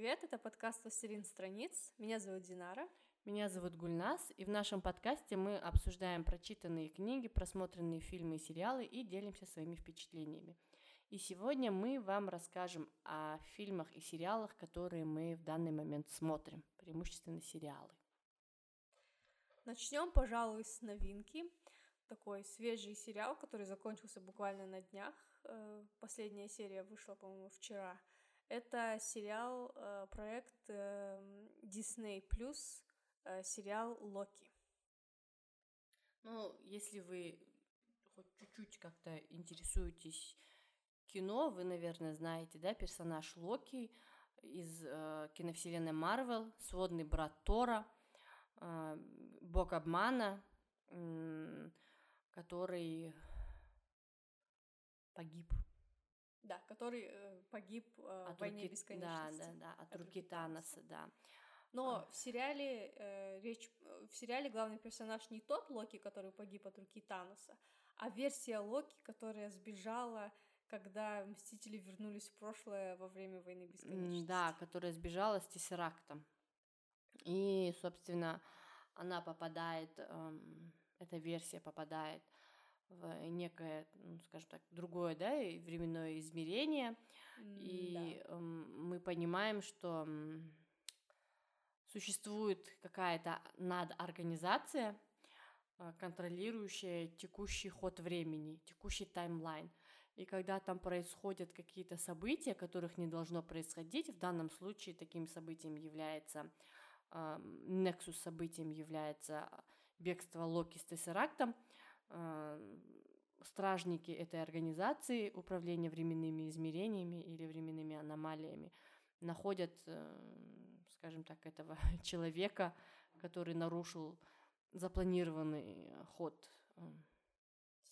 привет! Это подкаст «Властелин страниц». Меня зовут Динара. Меня зовут Гульнас, и в нашем подкасте мы обсуждаем прочитанные книги, просмотренные фильмы и сериалы и делимся своими впечатлениями. И сегодня мы вам расскажем о фильмах и сериалах, которые мы в данный момент смотрим, преимущественно сериалы. Начнем, пожалуй, с новинки. Такой свежий сериал, который закончился буквально на днях. Э, последняя серия вышла, по-моему, вчера. Это сериал, э, проект эм, Disney Plus, э, сериал Локи. Ну, если вы хоть чуть-чуть как-то интересуетесь кино, вы, наверное, знаете, да, персонаж Локи из э, киновселенной Марвел, сводный брат Тора, э, бог обмана, э, который погиб да, который э, погиб э, от в «Войне руки, бесконечности». Да, да, да, от, от руки Таноса, да. Но а. в сериале э, речь э, в сериале главный персонаж не тот Локи, который погиб от руки Таноса, а версия Локи, которая сбежала, когда Мстители вернулись в прошлое во время войны бесконечности. Да, которая сбежала с Тессерактом. И, собственно, она попадает, эм, эта версия попадает в некое, ну, скажем так, другое, да, временное измерение, mm, и да. мы понимаем, что существует какая-то надорганизация, а, контролирующая текущий ход времени, текущий таймлайн. И когда там происходят какие-то события, которых не должно происходить, в данном случае таким событием является э, Nexus событием является бегство Локи с Тессерактом, стражники этой организации управления временными измерениями или временными аномалиями находят, э, скажем так, этого человека, который нарушил запланированный ход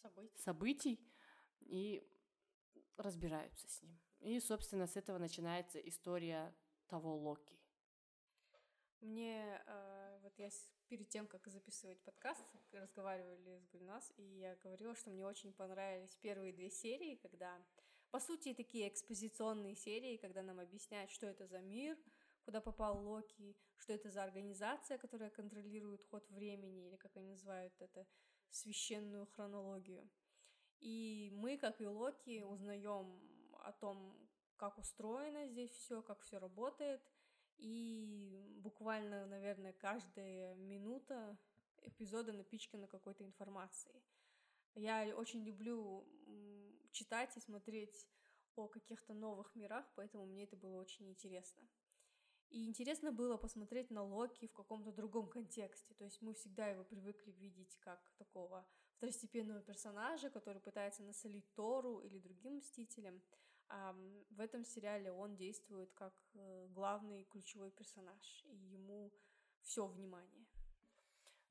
событий, событий и разбираются с ним. И, собственно, с этого начинается история того Локи. Мне э, я перед тем, как записывать подкаст, разговаривали с Гульнас, и я говорила, что мне очень понравились первые две серии, когда, по сути, такие экспозиционные серии, когда нам объясняют, что это за мир, куда попал Локи, что это за организация, которая контролирует ход времени, или как они называют это, священную хронологию. И мы, как и Локи, узнаем о том, как устроено здесь все, как все работает — и буквально, наверное, каждая минута эпизода напичкана какой-то информацией. Я очень люблю читать и смотреть о каких-то новых мирах, поэтому мне это было очень интересно. И интересно было посмотреть на Локи в каком-то другом контексте. То есть мы всегда его привыкли видеть как такого второстепенного персонажа, который пытается насолить Тору или другим мстителям. В этом сериале он действует как э, главный ключевой персонаж, и ему все внимание.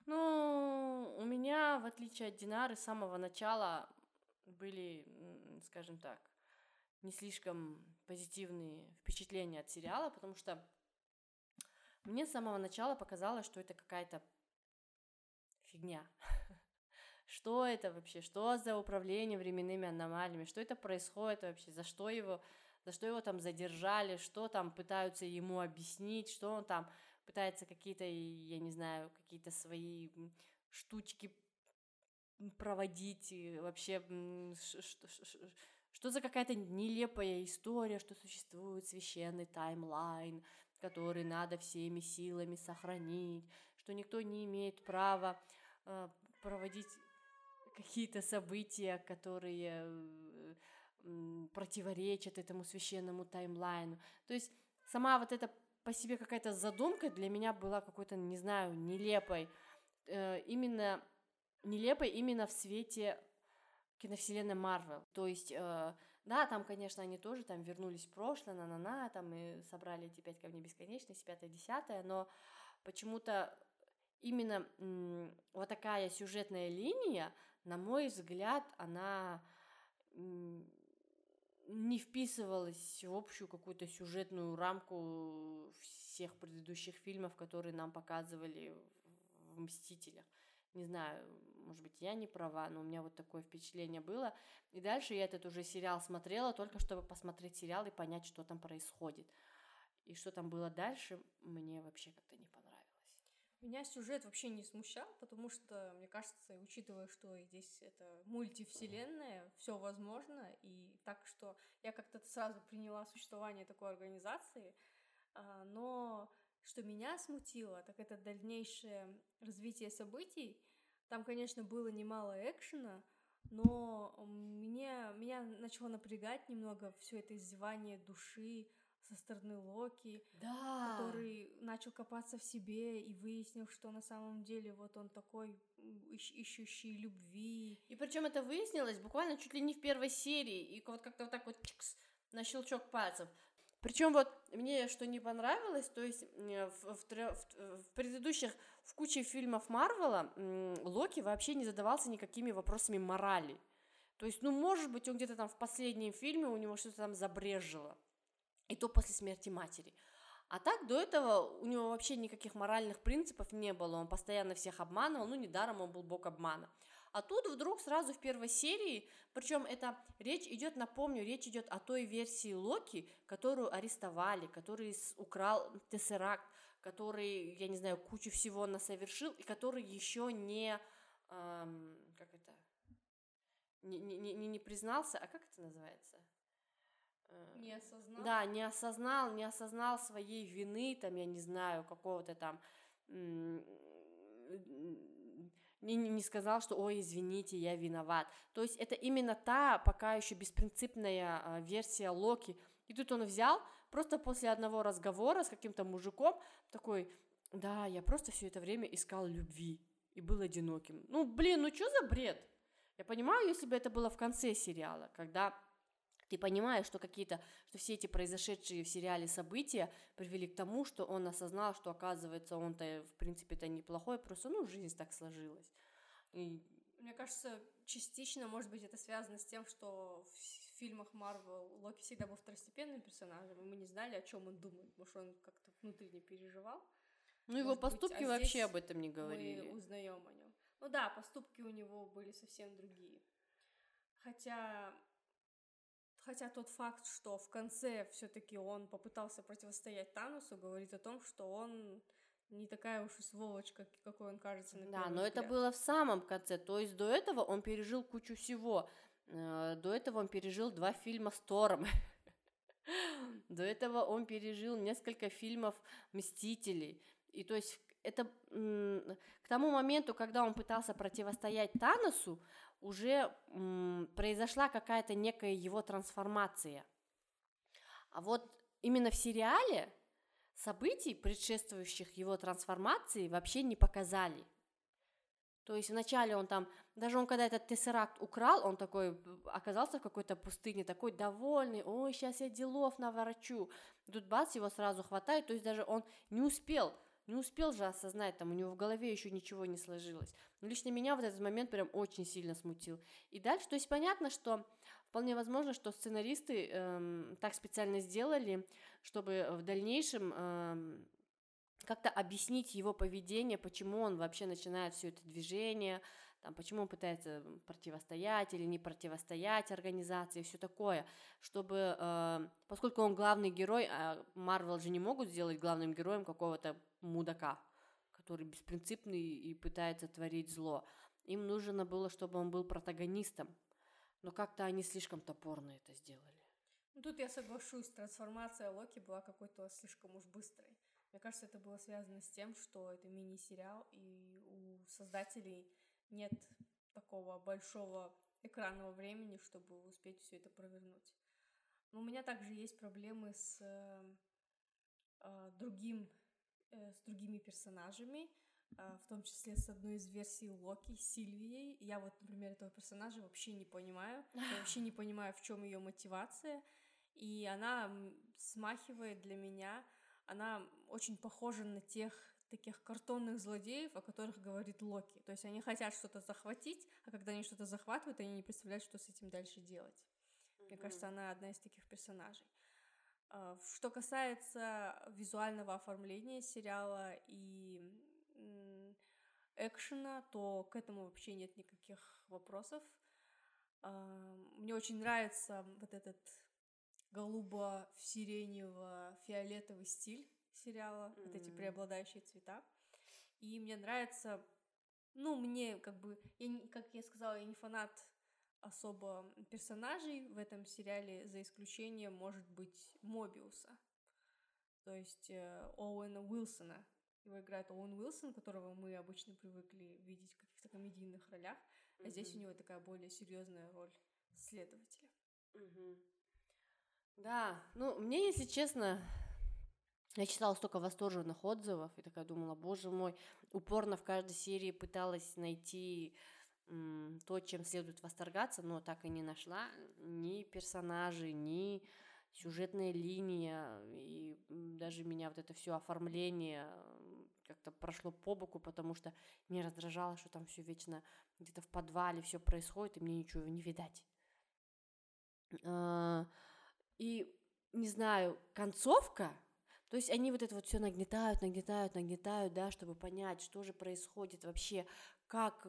Ну, у меня, в отличие от Динары, с самого начала были, скажем так, не слишком позитивные впечатления от сериала, потому что мне с самого начала показалось, что это какая-то фигня. Что это вообще? Что за управление временными аномалиями? Что это происходит вообще? За что его, за что его там задержали? Что там пытаются ему объяснить? Что он там пытается какие-то, я не знаю, какие-то свои штучки проводить? И вообще, что, за какая-то нелепая история, что существует священный таймлайн, который надо всеми силами сохранить, что никто не имеет права э, проводить какие-то события, которые противоречат этому священному таймлайну. То есть сама вот эта по себе какая-то задумка для меня была какой-то, не знаю, нелепой. Э, именно нелепой именно в свете киновселенной Марвел. То есть, э, да, там, конечно, они тоже там вернулись в прошлое, на-на-на, там и собрали эти пять камней бесконечности, пятое-десятое, но почему-то именно вот такая сюжетная линия, на мой взгляд, она не вписывалась в общую какую-то сюжетную рамку всех предыдущих фильмов, которые нам показывали в «Мстителях». Не знаю, может быть, я не права, но у меня вот такое впечатление было. И дальше я этот уже сериал смотрела, только чтобы посмотреть сериал и понять, что там происходит. И что там было дальше, мне вообще как-то не понравилось. Меня сюжет вообще не смущал, потому что, мне кажется, учитывая, что здесь это мультивселенная, все возможно, и так что я как-то сразу приняла существование такой организации, а, но что меня смутило, так это дальнейшее развитие событий. Там, конечно, было немало экшена, но мне, меня начало напрягать немного все это издевание души со стороны Локи, да. который начал копаться в себе и выяснил, что на самом деле вот он такой ищущий любви. И причем это выяснилось буквально чуть ли не в первой серии, и вот как-то вот так вот чикс, на щелчок пальцев. Причем вот мне что не понравилось, то есть в, в, в, в предыдущих, в куче фильмов Марвела Локи вообще не задавался никакими вопросами морали. То есть, ну, может быть, он где-то там в последнем фильме у него что-то там забрежило. И то после смерти матери. А так, до этого у него вообще никаких моральных принципов не было. Он постоянно всех обманывал, ну, недаром он был бог обмана. А тут вдруг сразу в первой серии, причем это речь идет, напомню, речь идет о той версии Локи, которую арестовали, который украл Тессеракт, который, я не знаю, кучу всего насовершил, и который еще не, эм, как это, не, не, не, не признался, а как это называется? Э, не осознал. Да, не осознал, не осознал своей вины, там, я не знаю, какого-то там не, не сказал, что ой, извините, я виноват. То есть это именно та пока еще беспринципная а, версия Локи. И тут он взял, просто после одного разговора с каким-то мужиком, такой, да, я просто все это время искал любви и был одиноким. Ну, блин, ну что за бред? Я понимаю, если бы это было в конце сериала, когда ты понимаешь, что какие-то, что все эти произошедшие в сериале события привели к тому, что он осознал, что оказывается он-то в принципе-то неплохой, просто ну жизнь так сложилась. И... Мне кажется, частично, может быть, это связано с тем, что в фильмах Марвел Локи всегда был второстепенным персонажем, и мы не знали, о чем он думает, может, он как-то внутренне переживал. Ну, его поступки быть, а вообще об этом не говорили. Мы узнаем о нем. Ну да, поступки у него были совсем другие. Хотя Хотя тот факт, что в конце все-таки он попытался противостоять Танусу, говорит о том, что он не такая уж и сволочь, какой он кажется на Да, но взгляд. это было в самом конце. То есть до этого он пережил кучу всего. Э, до этого он пережил два фильма с Тором. До этого он пережил несколько фильмов Мстителей. И то есть это к тому моменту, когда он пытался противостоять Таносу, уже произошла какая-то некая его трансформация. А вот именно в сериале событий, предшествующих его трансформации, вообще не показали. То есть вначале он там, даже он когда этот тессеракт украл, он такой оказался в какой-то пустыне, такой довольный, ой, сейчас я делов наворочу. Тут бац, его сразу хватает, то есть даже он не успел не успел же осознать, там у него в голове еще ничего не сложилось. Но лично меня в этот момент прям очень сильно смутил. И дальше, то есть понятно, что вполне возможно, что сценаристы эм, так специально сделали, чтобы в дальнейшем эм, как-то объяснить его поведение, почему он вообще начинает все это движение, там, почему он пытается противостоять или не противостоять организации, все такое, чтобы, э, поскольку он главный герой, а Марвел же не могут сделать главным героем какого-то мудака, который беспринципный и пытается творить зло. Им нужно было, чтобы он был протагонистом, но как-то они слишком топорно это сделали. Ну, тут я соглашусь, трансформация Локи была какой-то слишком уж быстрой. Мне кажется, это было связано с тем, что это мини-сериал, и у создателей нет такого большого экранного времени, чтобы успеть все это провернуть. Но у меня также есть проблемы с э, другим, э, с другими персонажами, э, в том числе с одной из версий Локи, Сильвией. Я вот, например, этого персонажа вообще не понимаю. Я вообще не понимаю, в чем ее мотивация. И она смахивает для меня, она очень похожа на тех таких картонных злодеев, о которых говорит Локи. То есть они хотят что-то захватить, а когда они что-то захватывают, они не представляют, что с этим дальше делать. Mm-hmm. Мне кажется, она одна из таких персонажей. А, что касается визуального оформления сериала и экшена, то к этому вообще нет никаких вопросов. А, мне очень нравится вот этот голубо-сиренево-фиолетовый стиль сериала, mm-hmm. вот эти преобладающие цвета. И мне нравится, ну, мне как бы, я, как я сказала, я не фанат особо персонажей в этом сериале, за исключением, может быть, Мобиуса. То есть э, Оуэна Уилсона. Его играет Оуэн Уилсон, которого мы обычно привыкли видеть в каких-то комедийных ролях. А mm-hmm. здесь у него такая более серьезная роль следователя. Mm-hmm. Да, ну, мне, если честно, я читала столько восторженных отзывов и такая думала, боже мой, упорно в каждой серии пыталась найти то, чем следует восторгаться, но так и не нашла ни персонажей, ни сюжетная линия, и даже меня вот это все оформление как-то прошло по боку, потому что меня раздражало, что там все вечно где-то в подвале все происходит, и мне ничего не видать. А, и не знаю, концовка, то есть они вот это вот все нагнетают, нагнетают, нагнетают, да, чтобы понять, что же происходит вообще, как,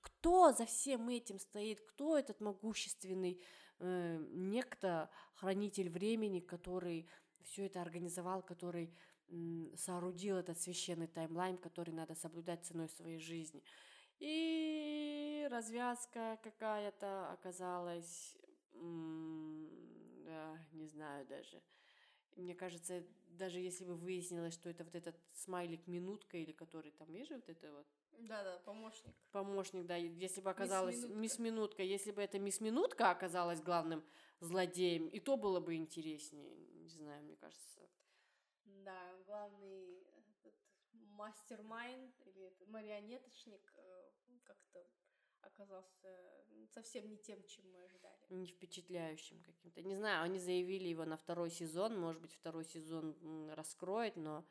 кто за всем этим стоит, кто этот могущественный э, некто, хранитель времени, который все это организовал, который э, соорудил этот священный таймлайн, который надо соблюдать ценой своей жизни. И развязка какая-то оказалась, да, не знаю даже. Мне кажется, даже если бы выяснилось, что это вот этот смайлик минутка или который там, же вот это вот да-да, помощник. Помощник, да. Если бы оказалась мисс Минутка. мисс Минутка, если бы эта мисс Минутка оказалась главным злодеем, и то было бы интереснее. Не знаю, мне кажется. Да, главный мастер-майнд или марионеточник э, как-то оказался совсем не тем, чем мы ожидали. Не впечатляющим каким-то. Не знаю, они заявили его на второй сезон, может быть, второй сезон раскроет, но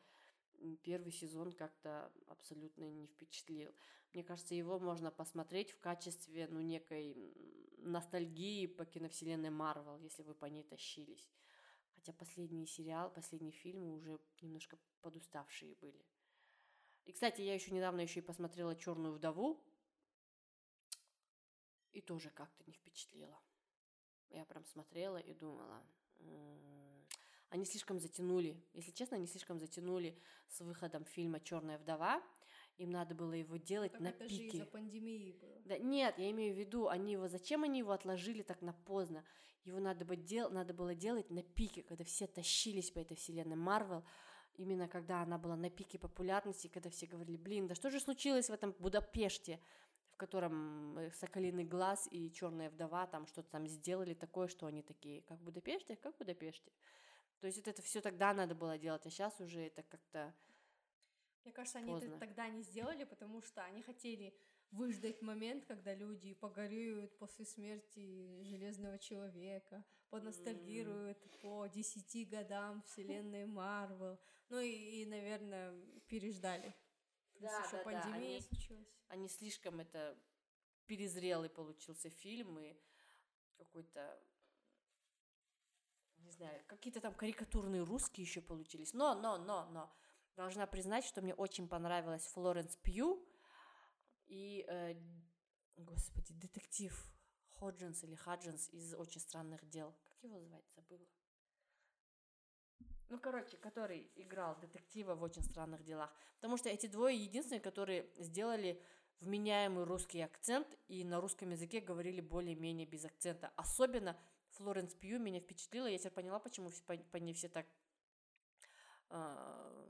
первый сезон как-то абсолютно не впечатлил. Мне кажется, его можно посмотреть в качестве, ну, некой ностальгии по киновселенной Марвел, если вы по ней тащились. Хотя последний сериал, последние фильмы уже немножко подуставшие были. И, кстати, я еще недавно еще и посмотрела Черную вдову, и тоже как-то не впечатлила. Я прям смотрела и думала, они слишком затянули, если честно, они слишком затянули с выходом фильма Черная вдова. Им надо было его делать так на это пике. Же из-за пандемии было. Да, нет, я имею в виду, они его, зачем они его отложили так на поздно? Его надо, бы дел, надо было делать на пике, когда все тащились по этой вселенной Марвел, именно когда она была на пике популярности, когда все говорили, блин, да что же случилось в этом Будапеште, в котором э, Соколиный глаз и Черная вдова там что-то там сделали такое, что они такие, как в Будапеште, как в Будапеште. То есть вот это все тогда надо было делать, а сейчас уже это как-то Мне кажется, они поздно. это тогда не сделали, потому что они хотели выждать момент, когда люди погореют после смерти Железного Человека, поностальгируют mm. по десяти годам вселенной Марвел. Ну и, и наверное, переждали. Да, еще да, пандемия да. Они, случилась. Они слишком это перезрелый получился фильм и какой-то не знаю, какие-то там карикатурные русские еще получились. Но, но, но, но. Должна признать, что мне очень понравилась Флоренс Пью и, э, господи, детектив Ходжинс или Хаджинс из «Очень странных дел». Как его звать? Забыла. Ну, короче, который играл детектива в «Очень странных делах». Потому что эти двое единственные, которые сделали вменяемый русский акцент и на русском языке говорили более-менее без акцента. Особенно Флоренс Пью меня впечатлила. Я теперь поняла, почему по, по ней все так э,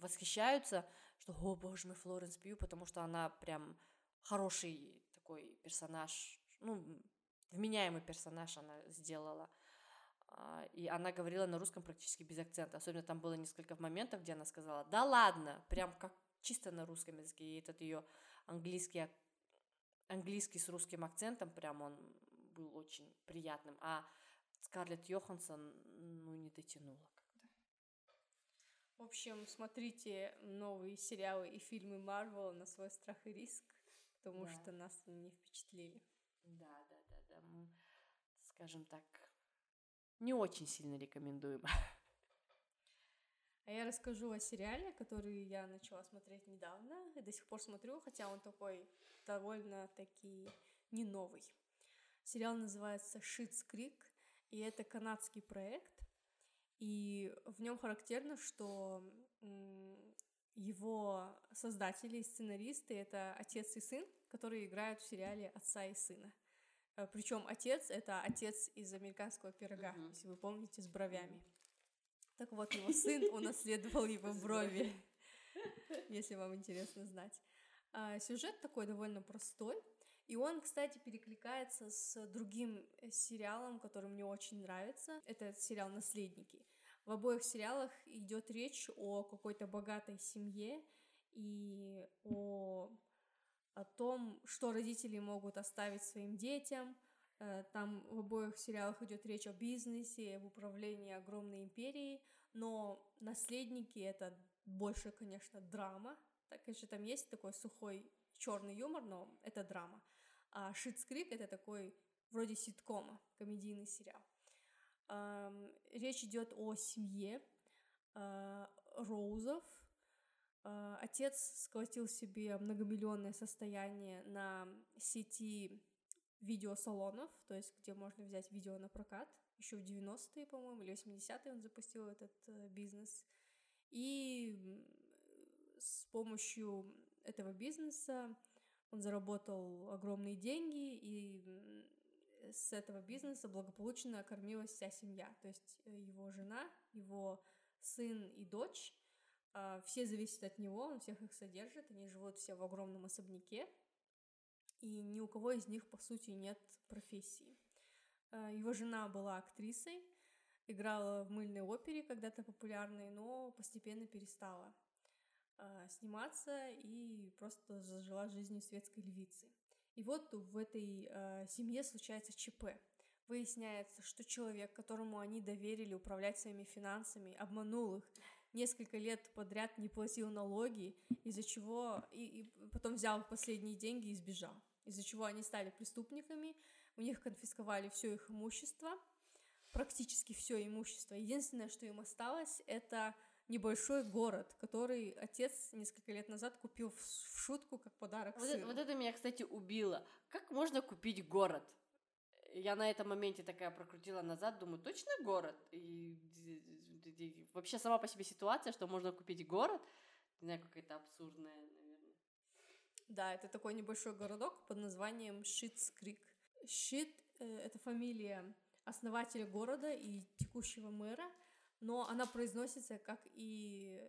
восхищаются, что, о боже мой, Флоренс Пью, потому что она прям хороший такой персонаж, ну, вменяемый персонаж она сделала. А, и она говорила на русском практически без акцента. Особенно там было несколько моментов, где она сказала, да ладно, прям как чисто на русском языке. И этот ее английский, английский с русским акцентом, прям он был очень приятным, а Скарлетт Йоханссон, ну, не дотянула как-то. В общем, смотрите новые сериалы и фильмы Марвел на свой страх и риск, потому да. что нас не впечатлили. Да, да, да, да. Мы, скажем так, не очень сильно рекомендуем. А я расскажу о сериале, который я начала смотреть недавно и до сих пор смотрю, хотя он такой довольно-таки не новый. Сериал называется «Шитс Крик». и это канадский проект, и в нем характерно, что его создатели и сценаристы — это отец и сын, которые играют в сериале «Отца и сына». Э, Причем отец — это отец из американского пирога, mm-hmm. если вы помните, с бровями. Так вот, его сын унаследовал его брови, если вам интересно знать. А, сюжет такой довольно простой, и он, кстати, перекликается с другим э, сериалом, который мне очень нравится. Это сериал «Наследники». В обоих сериалах идет речь о какой-то богатой семье и о, о том, что родители могут оставить своим детям. Э, там в обоих сериалах идет речь о бизнесе, об управлении огромной империей, но наследники это больше, конечно, драма. Так, конечно, там есть такой сухой черный юмор, но это драма. А Шитс Крик это такой вроде ситкома, комедийный сериал. Речь идет о семье а, Роузов. А, отец сколотил себе многомиллионное состояние на сети видеосалонов, то есть где можно взять видео на прокат. Еще в 90-е, по-моему, или 80-е он запустил этот э, бизнес. И с помощью этого бизнеса он заработал огромные деньги, и с этого бизнеса благополучно кормилась вся семья. То есть э, его жена, его сын и дочь, все зависят от него, он всех их содержит, они живут все в огромном особняке, и ни у кого из них, по сути, нет профессии. А, его жена была актрисой, играла в мыльной опере, когда-то популярной, но постепенно перестала а, сниматься и просто зажила жизнью светской львицы. И вот в этой семье случается ЧП. Выясняется, что человек, которому они доверили управлять своими финансами, обманул их, несколько лет подряд не платил налоги, из-за чего и, и потом взял последние деньги и сбежал, из-за чего они стали преступниками, у них конфисковали все их имущество, практически все имущество. Единственное, что им осталось, это небольшой город, который отец несколько лет назад купил в шутку как подарок вот сыну. Это, вот это меня, кстати, убило. Как можно купить город? Я на этом моменте такая прокрутила назад, думаю, точно город? И вообще сама по себе ситуация, что можно купить город, не знаю, какая-то абсурдная, наверное. Да, это такой небольшой городок под названием Шитскрик. Шит э, — это фамилия основателя города и текущего мэра — но она произносится как и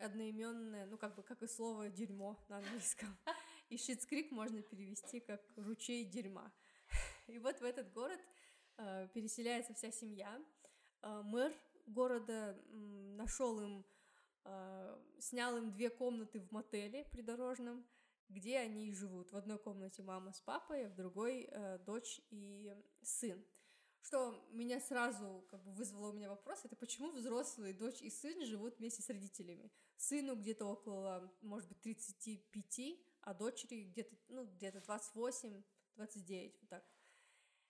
одноименное, ну как бы как и слово дерьмо на английском. И Шитскрик можно перевести как ручей дерьма. И вот в этот город э, переселяется вся семья. Э, мэр города нашел им, э, снял им две комнаты в мотеле придорожном, где они живут. В одной комнате мама с папой, а в другой дочь и сын что меня сразу как бы вызвало у меня вопрос, это почему взрослые дочь и сын живут вместе с родителями? Сыну где-то около, может быть, 35, а дочери где-то, ну, где-то 28, 29, вот так.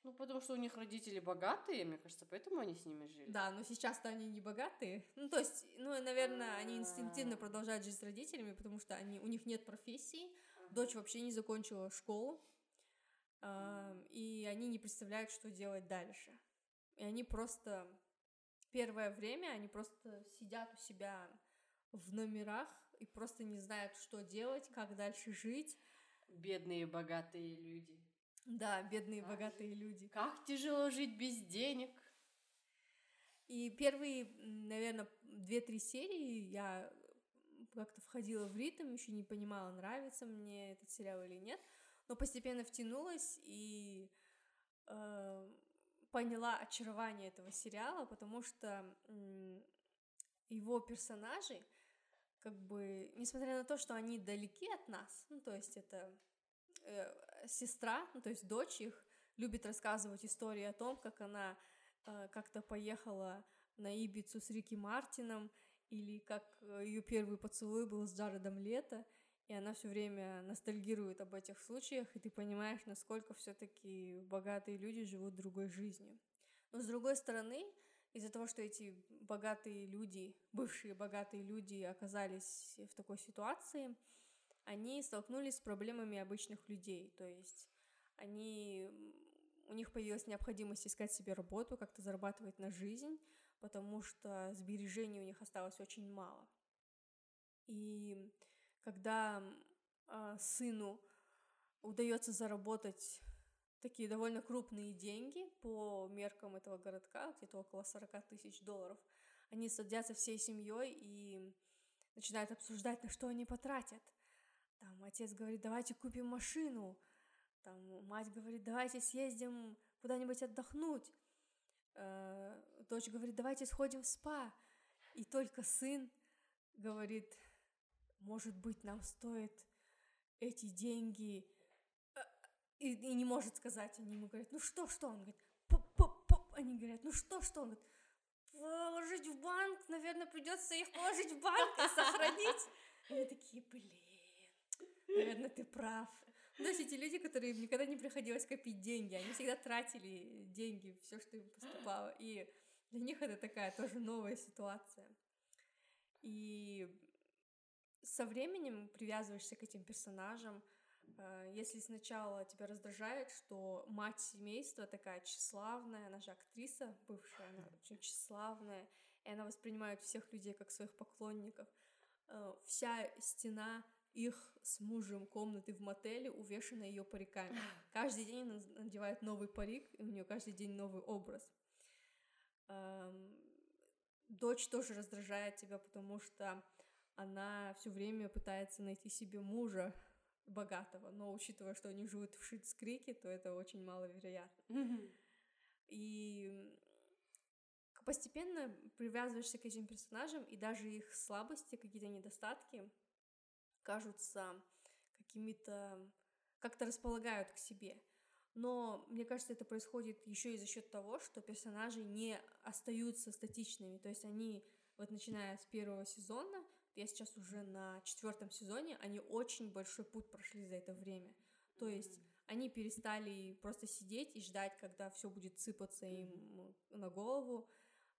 Ну, потому что у них родители богатые, мне кажется, поэтому они с ними жили. Да, но сейчас-то они не богатые. Ну, то есть, ну, наверное, они инстинктивно продолжают жить с родителями, потому что они, у них нет профессии. Дочь вообще не закончила школу, и они не представляют, что делать дальше. И они просто первое время они просто сидят у себя в номерах и просто не знают, что делать, как дальше жить. Бедные богатые люди. Да, бедные как, богатые люди. Как тяжело жить без денег. И первые, наверное, две-три серии я как-то входила в ритм, еще не понимала, нравится мне этот сериал или нет но постепенно втянулась и э, поняла очарование этого сериала, потому что э, его персонажи, как бы, несмотря на то, что они далеки от нас, ну, то есть это э, сестра, ну, то есть дочь их, любит рассказывать истории о том, как она э, как-то поехала на Ибицу с Рики Мартином, или как э, ее первый поцелуй был с Джаредом Лето, и она все время ностальгирует об этих случаях, и ты понимаешь, насколько все-таки богатые люди живут другой жизнью. Но с другой стороны, из-за того, что эти богатые люди, бывшие богатые люди оказались в такой ситуации, они столкнулись с проблемами обычных людей. То есть они у них появилась необходимость искать себе работу, как-то зарабатывать на жизнь, потому что сбережений у них осталось очень мало. И когда э, сыну удается заработать такие довольно крупные деньги по меркам этого городка, где-то около 40 тысяч долларов, они садятся всей семьей и начинают обсуждать, на что они потратят. Там отец говорит, давайте купим машину. Там мать говорит, давайте съездим куда-нибудь отдохнуть. Э, дочь говорит, давайте сходим в спа. И только сын говорит, может быть, нам стоит эти деньги э, и, и не может сказать. Они ему говорят, ну что, что? Он говорит, поп-поп-поп. Они говорят, ну что, что? Он говорит, положить в банк, наверное, придется их положить в банк и сохранить. Они такие, блин, наверное, ты прав. То есть эти люди, которые никогда не приходилось копить деньги, они всегда тратили деньги, все, что им поступало. И для них это такая тоже новая ситуация. И со временем привязываешься к этим персонажам. Э, если сначала тебя раздражает, что мать семейства такая тщеславная, она же актриса бывшая, она очень тщеславная, и она воспринимает всех людей как своих поклонников. Э, вся стена их с мужем комнаты в мотеле увешана ее париками. Каждый день она надевает новый парик, и у нее каждый день новый образ. Дочь тоже раздражает тебя, потому что она все время пытается найти себе мужа богатого, но учитывая, что они живут в Шитскрике, то это очень маловероятно. И постепенно привязываешься к этим персонажам, и даже их слабости, какие-то недостатки кажутся какими-то, как-то располагают к себе. Но мне кажется, это происходит еще и за счет того, что персонажи не остаются статичными. То есть они, вот начиная с первого сезона, я сейчас уже на четвертом сезоне, они очень большой путь прошли за это время. То есть они перестали просто сидеть и ждать, когда все будет сыпаться им на голову.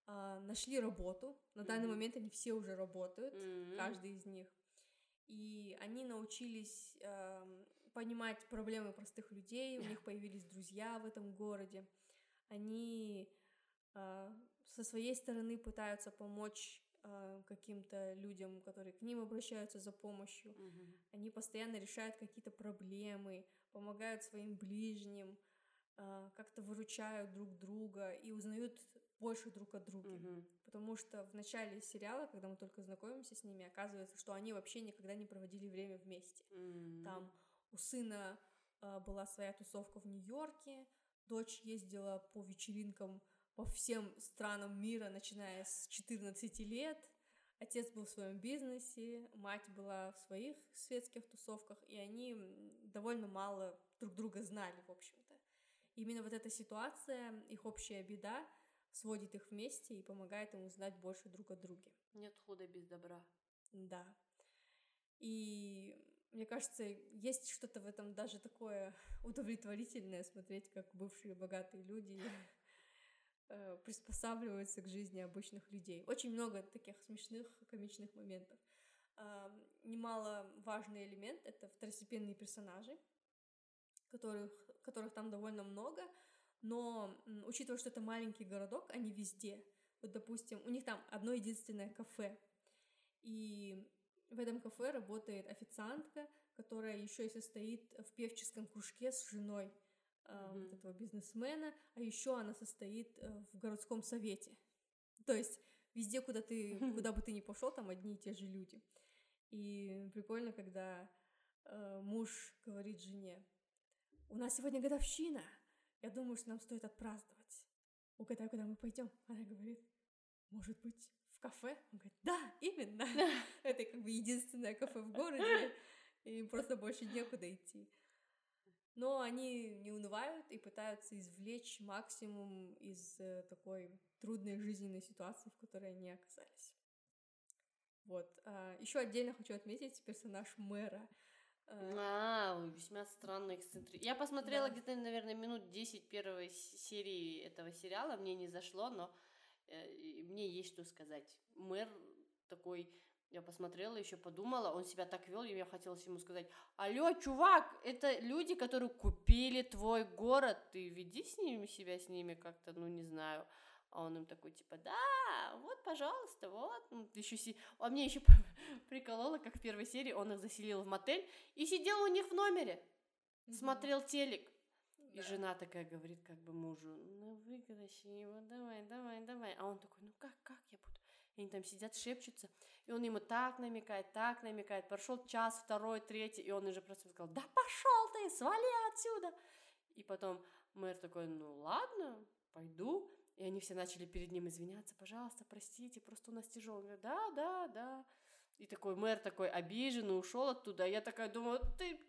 А, нашли работу. На данный момент они все уже работают, каждый из них. И они научились э, понимать проблемы простых людей, у них появились друзья в этом городе. Они э, со своей стороны пытаются помочь э, каким-то людям, которые к ним обращаются за помощью. Mm-hmm. Они постоянно решают какие-то проблемы, помогают своим ближним, э, как-то выручают друг друга и узнают больше друг от друга. Mm-hmm. Потому что в начале сериала, когда мы только знакомимся с ними, оказывается, что они вообще никогда не проводили время вместе. Mm-hmm. Там у сына э, была своя тусовка в Нью-Йорке, дочь ездила по вечеринкам по всем странам мира, начиная с 14 лет. Отец был в своем бизнесе, мать была в своих светских тусовках, и они довольно мало друг друга знали, в общем-то. Именно вот эта ситуация, их общая беда, сводит их вместе и помогает им узнать больше друг о друге. Нет худа без добра. Да. И мне кажется, есть что-то в этом даже такое удовлетворительное смотреть, как бывшие богатые люди э, приспосабливаются к жизни обычных людей. Очень много таких смешных, комичных моментов. Немало важный элемент — это второстепенные персонажи, которых, которых там довольно много — но учитывая, что это маленький городок, они везде. Вот, допустим, у них там одно единственное кафе, и в этом кафе работает официантка, которая еще и состоит в певческом кружке с женой э, mm-hmm. вот этого бизнесмена, а еще она состоит э, в городском совете. То есть везде, куда ты, куда бы ты ни пошел, там одни и те же люди. И прикольно, когда э, муж говорит жене: "У нас сегодня годовщина, я думаю, что нам стоит отпраздновать. Угадай, куда мы пойдем? Она говорит, может быть, в кафе? Он говорит, да, именно. Это как бы единственное кафе в городе, и им просто больше некуда идти. Но они не унывают и пытаются извлечь максимум из э, такой трудной жизненной ситуации, в которой они оказались. Вот. А, еще отдельно хочу отметить персонаж мэра. Э, а, весьма странно эксцентричный. Я посмотрела да. где-то, наверное, минут 10 первой серии этого сериала, мне не зашло, но э, мне есть что сказать. Мэр такой Я посмотрела, еще подумала, он себя так вел, и мне хотелось ему сказать, алло, чувак, это люди, которые купили твой город, ты веди с ними себя, с ними как-то, ну, не знаю. А он им такой, типа, да, вот, пожалуйста, вот. Ну, еще си... А мне еще прикололо, как в первой серии он их заселил в мотель и сидел у них в номере, mm-hmm. смотрел телек. Да. И жена такая говорит как бы мужу, ну, выгорощи его, давай, давай, давай. А он такой, ну, как, как я буду? И они там сидят, шепчутся, и он ему так намекает, так намекает. Прошел час, второй, третий, и он уже просто сказал, да пошел ты, свали отсюда. И потом мэр такой, ну ладно, пойду. И они все начали перед ним извиняться, пожалуйста, простите, просто у нас тяжело. Он говорит, да, да, да. И такой мэр такой обиженный ушел оттуда. Я такая думаю, ты,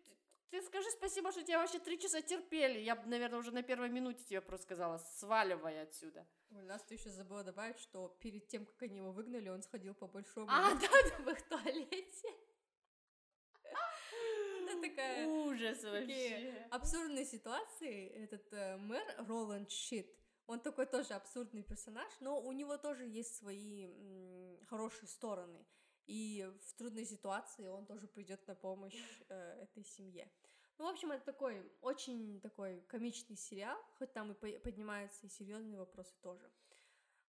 ты скажи спасибо, что тебя вообще три часа терпели. Я бы, наверное, уже на первой минуте тебе просто сказала, сваливай отсюда. У нас ты еще забыла добавить, что перед тем, как они его выгнали, он сходил по большому а, да, да. в их туалете. Это такая... Ужас вообще. Абсурдные ситуации. Этот э, мэр Роланд Щит, он такой тоже абсурдный персонаж, но у него тоже есть свои м, хорошие стороны. И в трудной ситуации он тоже придет на помощь э, этой семье. Ну, в общем, это такой очень такой комичный сериал, хоть там и поднимаются и серьезные вопросы тоже.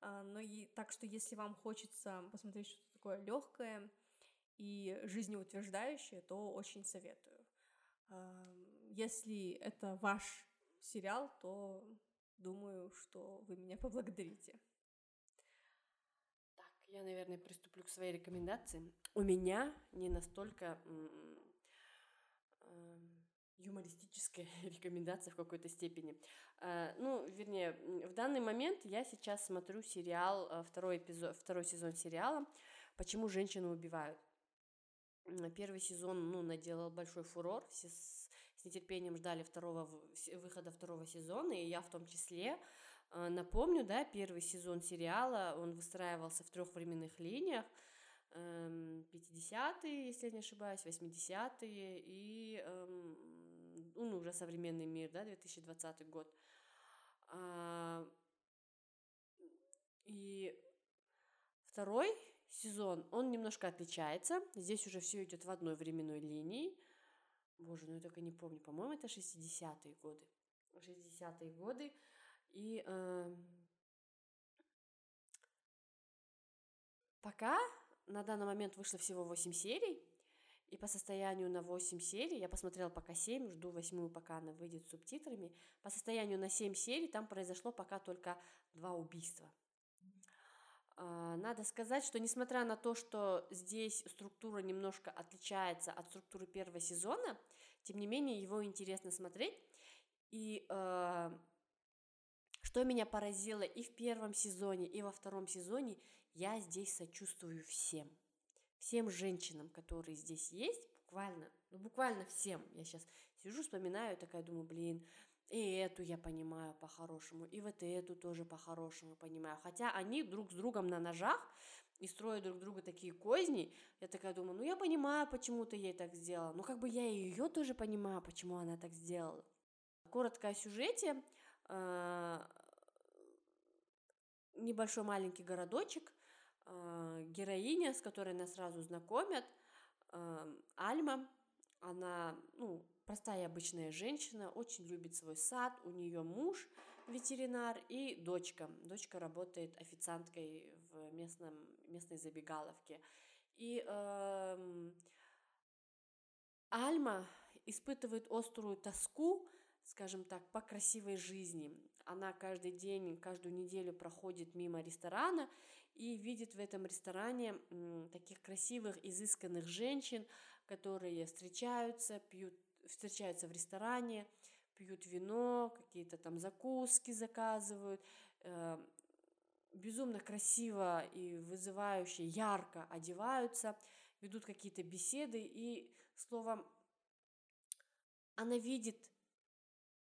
А, но и так что, если вам хочется посмотреть что-то такое легкое и жизнеутверждающее, то очень советую. А, если это ваш сериал, то Думаю, что вы меня поблагодарите. Так, я, наверное, приступлю к своей рекомендации. У меня не настолько э, юмористическая рекомендация в какой-то степени. Э, ну, вернее, в данный момент я сейчас смотрю сериал, э, второй, эпизод, второй сезон сериала «Почему женщины убивают». Первый сезон, ну, наделал большой фурор, все с нетерпением ждали второго выхода второго сезона, и я в том числе. А, напомню, да, первый сезон сериала, он выстраивался в трех временных линиях. 50-е, эм, если я не ошибаюсь, 80-е и эм, ну, уже современный мир, да, 2020 год. А, и второй сезон, он немножко отличается. Здесь уже все идет в одной временной линии. Боже, ну я только не помню, по-моему, это 60-е годы. 60-е годы. И э, пока на данный момент вышло всего 8 серий, и по состоянию на 8 серий, я посмотрела пока 7, жду восьмую, пока она выйдет с субтитрами, по состоянию на 7 серий там произошло пока только два убийства. А, надо сказать, что несмотря на то, что здесь структура немножко отличается от структуры первого сезона, тем не менее его интересно смотреть. И э, что меня поразило и в первом сезоне, и во втором сезоне, я здесь сочувствую всем. Всем женщинам, которые здесь есть, буквально, ну буквально всем. Я сейчас сижу, вспоминаю, такая думаю, блин, и эту я понимаю по-хорошему, и вот эту тоже по-хорошему понимаю. Хотя они друг с другом на ножах и строят друг друга такие козни, я такая думаю, ну я понимаю, почему ты ей так сделала. Ну как бы я и ее тоже понимаю, почему она так сделала. Коротко о сюжете. А, небольшой маленький городочек, а, героиня, с которой нас сразу знакомят, а, Альма, она, ну, простая обычная женщина, очень любит свой сад, у нее муж ветеринар и дочка. Дочка работает официанткой в местном, местной забегаловке. И э, Альма испытывает острую тоску, скажем так, по красивой жизни. Она каждый день, каждую неделю проходит мимо ресторана и видит в этом ресторане таких красивых, изысканных женщин, которые встречаются, пьют встречаются в ресторане, пьют вино, какие-то там закуски заказывают, э, безумно красиво и вызывающе, ярко одеваются, ведут какие-то беседы, и, словом, она видит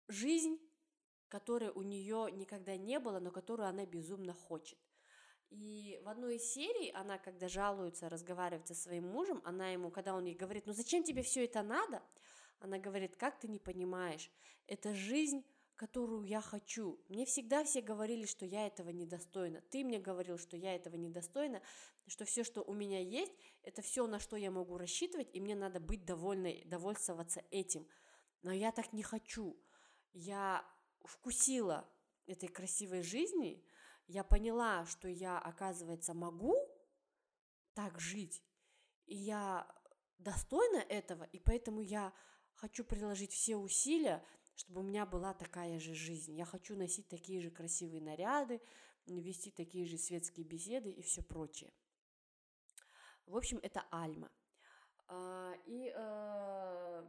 жизнь, которой у нее никогда не было, но которую она безумно хочет. И в одной из серий она, когда жалуется, разговаривает со своим мужем, она ему, когда он ей говорит, ну зачем тебе все это надо, она говорит, как ты не понимаешь, это жизнь которую я хочу. Мне всегда все говорили, что я этого недостойна. Ты мне говорил, что я этого недостойна, что все, что у меня есть, это все, на что я могу рассчитывать, и мне надо быть довольной, довольствоваться этим. Но я так не хочу. Я вкусила этой красивой жизни, я поняла, что я, оказывается, могу так жить, и я достойна этого, и поэтому я хочу приложить все усилия, чтобы у меня была такая же жизнь. Я хочу носить такие же красивые наряды, вести такие же светские беседы и все прочее. В общем, это Альма. А, и э,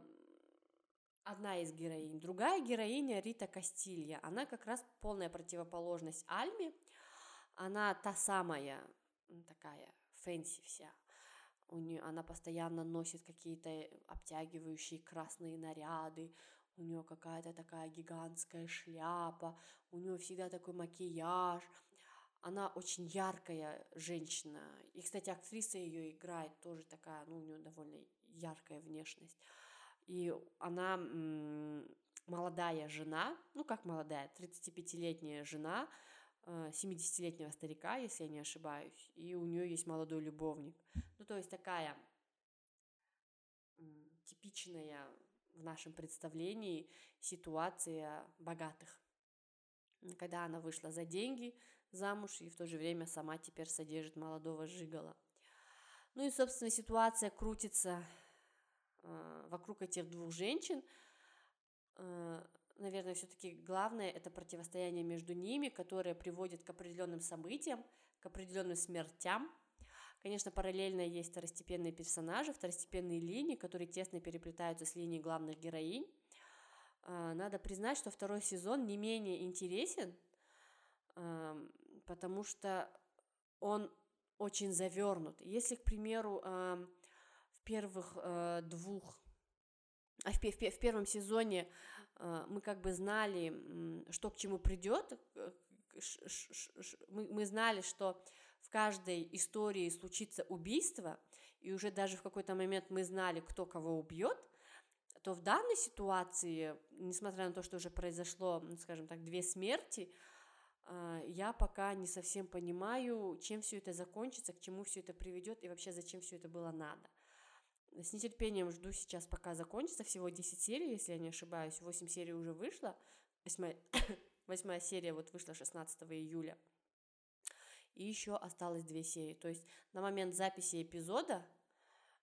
одна из героинь. Другая героиня Рита Кастилья. Она как раз полная противоположность Альме. Она та самая такая fancy вся. У нее, она постоянно носит какие-то обтягивающие красные наряды, у нее какая-то такая гигантская шляпа, у нее всегда такой макияж. Она очень яркая женщина. И, кстати, актриса ее играет тоже такая, ну, у нее довольно яркая внешность. И она м- молодая жена, ну как молодая, 35-летняя жена 70-летнего э, старика, если я не ошибаюсь, и у нее есть молодой любовник. Ну, то есть такая типичная в нашем представлении ситуация богатых. Когда она вышла за деньги замуж и в то же время сама теперь содержит молодого жигала. Ну и, собственно, ситуация крутится э, вокруг этих двух женщин. Наверное, все-таки главное это противостояние между ними, которое приводит к определенным событиям, к определенным смертям, Конечно, параллельно есть второстепенные персонажи, второстепенные линии, которые тесно переплетаются с линией главных героинь. А, надо признать, что второй сезон не менее интересен, потому что он очень завернут. Если, к примеру, в первых э, двух, а в, в первом сезоне мы как бы знали, что к чему придет, э, мы, знали, что в каждой истории случится убийство, и уже даже в какой-то момент мы знали, кто кого убьет, то в данной ситуации, несмотря на то, что уже произошло, ну, скажем так, две смерти, а, я пока не совсем понимаю, чем все это закончится, к чему все это приведет и вообще зачем все это было надо. С нетерпением жду сейчас, пока закончится. Всего 10 серий, если я не ошибаюсь. 8 серий уже вышло. Восьмая, восьмая серия вот вышла 16 июля и еще осталось две серии. То есть на момент записи эпизода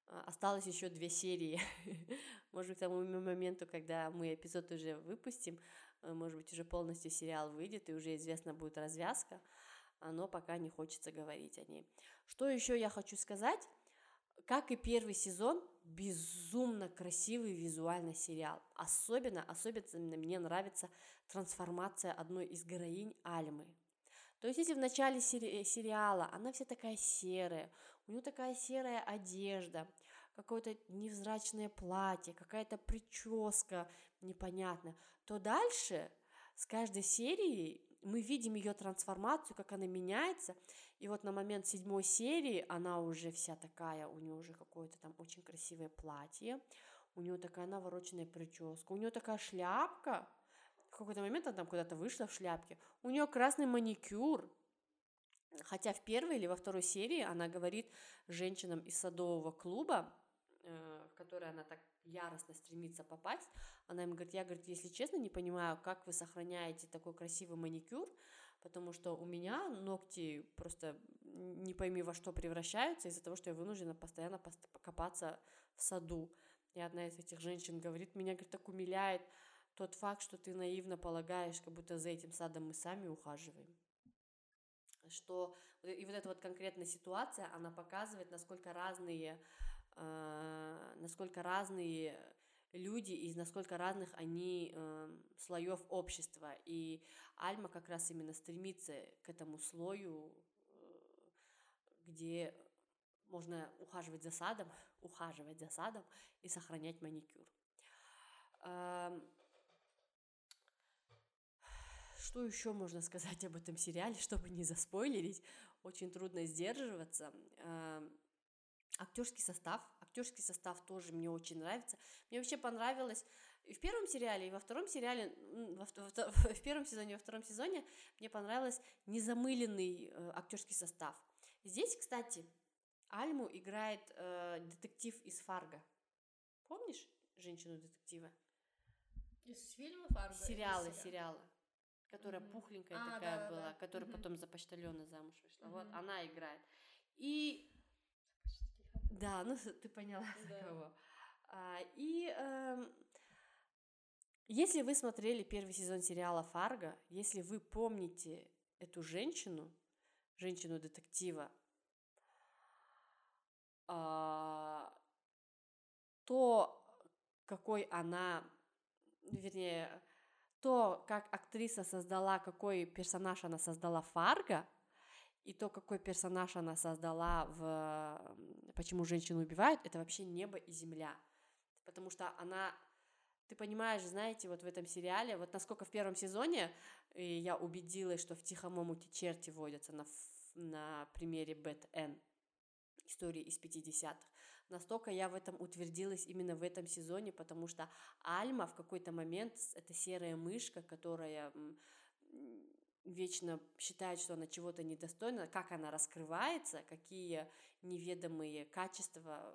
а, осталось еще две серии. Может быть, к тому моменту, когда мы эпизод уже выпустим, а, может быть, уже полностью сериал выйдет, и уже известна будет развязка, но пока не хочется говорить о ней. Что еще я хочу сказать? Как и первый сезон, безумно красивый визуальный сериал. Особенно, особенно мне нравится трансформация одной из героинь Альмы. То есть если в начале сери- э, сериала она вся такая серая, у нее такая серая одежда, какое-то невзрачное платье, какая-то прическа непонятная, то дальше с каждой серией мы видим ее трансформацию, как она меняется, и вот на момент седьмой серии она уже вся такая, у нее уже какое-то там очень красивое платье, у нее такая навороченная прическа, у нее такая шляпка, в какой-то момент она там куда-то вышла в шляпке, у нее красный маникюр, хотя в первой или во второй серии она говорит женщинам из садового клуба, э, в который она так яростно стремится попасть, она им говорит, я, говорит, если честно, не понимаю, как вы сохраняете такой красивый маникюр, потому что у меня ногти просто не пойми во что превращаются из-за того, что я вынуждена постоянно копаться в саду. И одна из этих женщин говорит, меня, говорит, так умиляет, тот факт, что ты наивно полагаешь, как будто за этим садом мы сами ухаживаем. Что и вот эта вот конкретная ситуация, она показывает, насколько разные, э, насколько разные люди и насколько разных они э, слоев общества. И Альма как раз именно стремится к этому слою, э, где можно ухаживать за садом, ухаживать за садом и сохранять маникюр. Эм, что еще можно сказать об этом сериале, чтобы не заспойлерить? Очень трудно сдерживаться. Актерский состав. Актерский состав тоже мне очень нравится. Мне вообще понравилось, в первом сериале и во втором сериале, во, во, в первом сезоне и во втором сезоне мне понравился незамыленный э, актерский состав. Здесь, кстати, Альму играет э, детектив из Фарго. Помнишь женщину-детектива? Из фильма Фарго? Сериалы, сериалы. Которая mm-hmm. пухленькая а, такая да, была, да. которая mm-hmm. потом за почтальона замуж вышла. Mm-hmm. Вот она играет. И да, ну ты поняла за кого. А, и э, если вы смотрели первый сезон сериала Фарго, если вы помните эту женщину, женщину-детектива, а, то какой она, вернее, то, как актриса создала, какой персонаж она создала Фарго, и то, какой персонаж она создала в «Почему женщину убивают», это вообще небо и земля. Потому что она ты понимаешь, знаете, вот в этом сериале, вот насколько в первом сезоне я убедилась, что в «Тихом омуте черти» водятся на, на примере Бет Н, истории из 50-х. Настолько я в этом утвердилась именно в этом сезоне, потому что Альма в какой-то момент, это серая мышка, которая вечно считает, что она чего-то недостойна, как она раскрывается, какие неведомые качества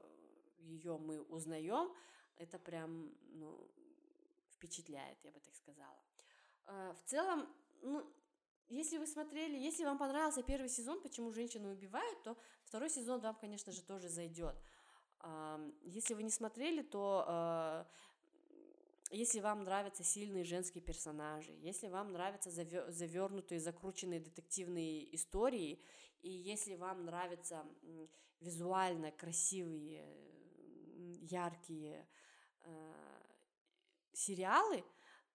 ее мы узнаем, это прям, ну, впечатляет, я бы так сказала. А, в целом, ну, если вы смотрели, если вам понравился первый сезон, почему женщины убивают, то второй сезон вам, конечно же, тоже зайдет. Если вы не смотрели, то а, если вам нравятся сильные женские персонажи, если вам нравятся завернутые, закрученные детективные истории, и если вам нравятся визуально красивые, яркие э, сериалы,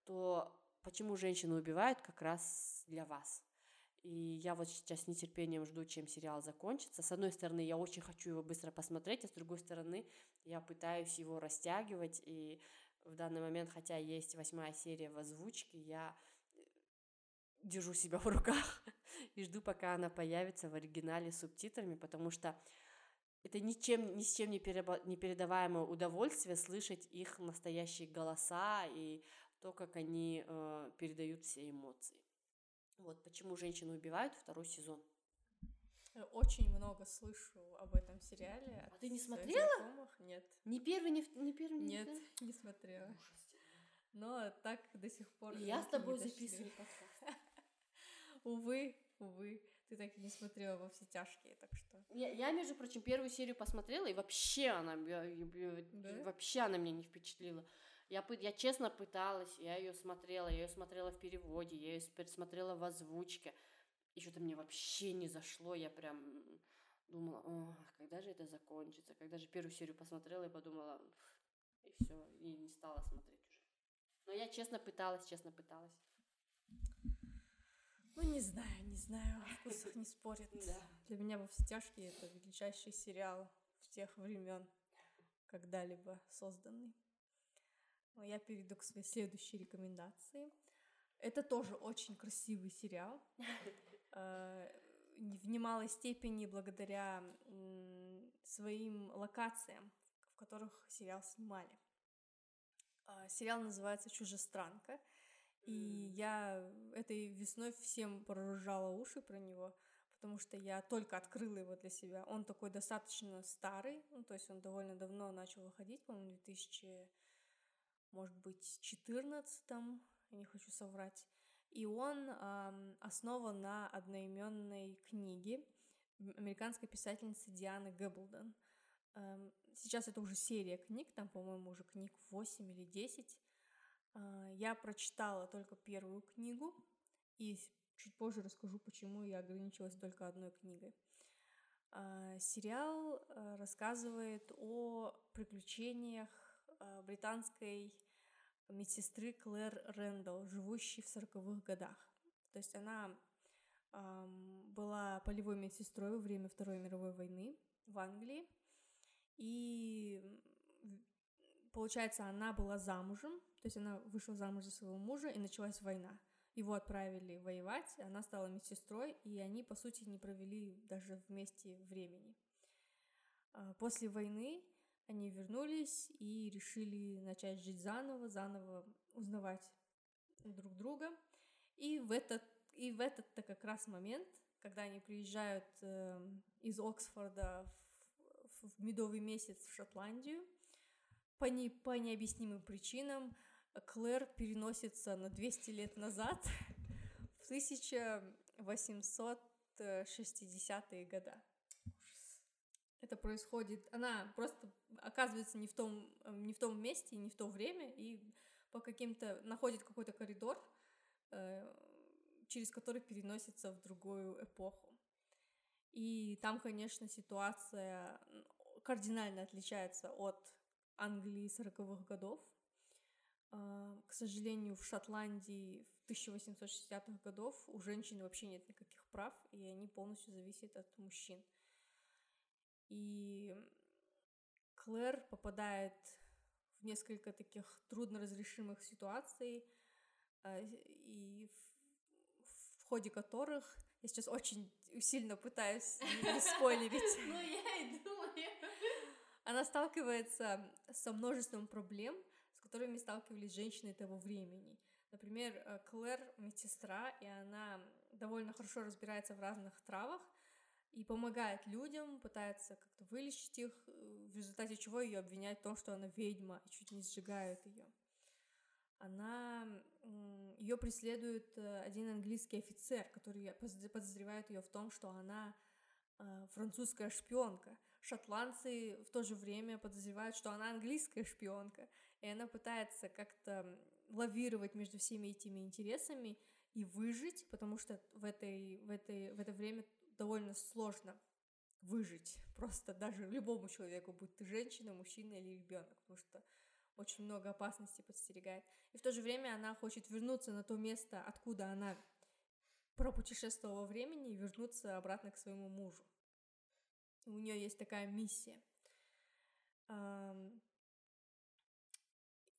то почему женщины убивают как раз для вас. И я вот сейчас с нетерпением жду, чем сериал закончится. С одной стороны, я очень хочу его быстро посмотреть, а с другой стороны, я пытаюсь его растягивать. И в данный момент, хотя есть восьмая серия в озвучке, я держу себя в руках и жду, пока она появится в оригинале с субтитрами, потому что это ничем, ни с чем не, не передаваемое удовольствие слышать их настоящие голоса и то, как они э, передают все эмоции. Вот почему женщину убивают второй сезон. Очень много слышу об этом сериале. А ты не смотрела? Знакомых. Нет. Ни первый, ни, ни первый, ни Нет, не смотрела. Ужас. Но так до сих пор. Я с тобой записываю подкаст. Увы, увы ты так и не смотрела во все тяжкие, так что. Я, я между прочим, первую серию посмотрела, и вообще она, да? вообще она меня не впечатлила. Я, я честно пыталась, я ее смотрела, я ее смотрела в переводе, я ее смотрела в озвучке. И что-то мне вообще не зашло, я прям думала, О, когда же это закончится, когда же первую серию посмотрела и подумала, и все, и не стала смотреть уже. Но я честно пыталась, честно пыталась. Ну, не знаю, не знаю, о вкусах не спорят. Да. Для меня «Во все тяжкие» — это величайший сериал всех времен, когда-либо созданный. Но я перейду к своей следующей рекомендации. Это тоже очень красивый сериал. Э, в немалой степени благодаря своим локациям, в которых сериал снимали. Э, сериал называется «Чужестранка», и я этой весной всем проружала уши про него, потому что я только открыла его для себя. Он такой достаточно старый, ну, то есть он довольно давно начал выходить, по-моему, в 2000, может быть, 14 я не хочу соврать. И он эм, основан на одноименной книге американской писательницы Дианы Гэблден. Эм, сейчас это уже серия книг, там, по-моему, уже книг 8 или 10. А, я прочитала только первую книгу, и чуть позже расскажу, почему я ограничилась только одной книгой. А, сериал а, рассказывает о приключениях британской медсестры Клэр Рэндалл, живущей в сороковых годах. То есть она была полевой медсестрой во время Второй мировой войны в Англии. И получается, она была замужем, то есть она вышла замуж за своего мужа, и началась война. Его отправили воевать, она стала медсестрой, и они, по сути, не провели даже вместе времени. А, после войны они вернулись и решили начать жить заново, заново узнавать друг друга. И в этот, и в этот-то как раз момент, когда они приезжают э, из Оксфорда в, в медовый месяц в Шотландию, по, не, по необъяснимым причинам Клэр переносится на 200 лет назад, в 1860-е годы. Это происходит, она просто оказывается не в том, не в том месте, не в то время, и по каким-то находит какой-то коридор, э, через который переносится в другую эпоху. И там, конечно, ситуация кардинально отличается от Англии 40-х годов. А, к сожалению, в Шотландии в 1860-х годов у женщин вообще нет никаких прав, и они полностью зависят от мужчин. И Клэр попадает в несколько таких трудноразрешимых ситуаций, а, и в, в ходе которых я сейчас очень сильно пытаюсь не спойлерить. Ну, я и думаю. Она сталкивается со множеством проблем, с которыми сталкивались женщины того времени. Например, э, Клэр медсестра, и она довольно хорошо разбирается в разных травах и помогает людям, пытается как-то вылечить их, э, в результате чего ее обвиняют в том, что она ведьма, и чуть не сжигают ее. Она ее преследует э, один английский офицер, который подозревает ее в том, что она французская шпионка шотландцы в то же время подозревают, что она английская шпионка, и она пытается как-то лавировать между всеми этими интересами и выжить, потому что в, этой, в, этой, в это время довольно сложно выжить просто даже любому человеку, будь ты женщина, мужчина или ребенок, потому что очень много опасностей подстерегает. И в то же время она хочет вернуться на то место, откуда она пропутешествовала во времени, и вернуться обратно к своему мужу. У нее есть такая миссия.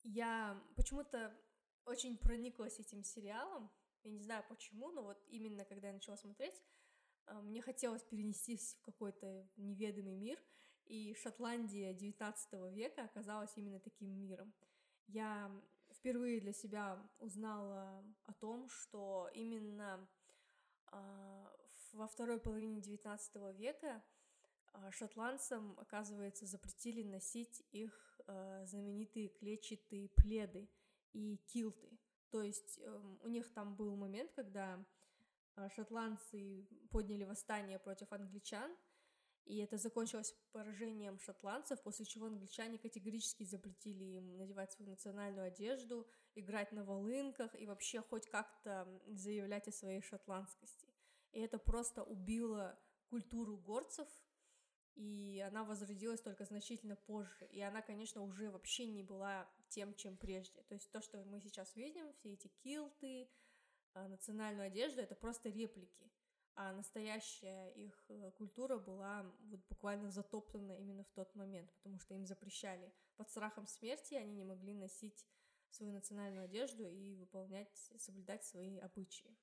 Я почему-то очень прониклась этим сериалом. Я не знаю почему, но вот именно когда я начала смотреть, мне хотелось перенестись в какой-то неведомый мир, и Шотландия XIX века оказалась именно таким миром. Я впервые для себя узнала о том, что именно а, во второй половине XIX века а, шотландцам, оказывается, запретили носить их знаменитые клетчатые пледы и килты. То есть э, у них там был момент, когда шотландцы подняли восстание против англичан, и это закончилось поражением шотландцев, после чего англичане категорически запретили им надевать свою национальную одежду, играть на волынках и вообще хоть как-то заявлять о своей шотландскости. И это просто убило культуру горцев, и она возродилась только значительно позже, и она, конечно, уже вообще не была тем, чем прежде. То есть то, что мы сейчас видим, все эти килты, а, национальную одежду, это просто реплики, а настоящая их э, культура была вот буквально затоптана именно в тот момент, потому что им запрещали. Под страхом смерти они не могли носить свою национальную одежду и выполнять, соблюдать свои обычаи.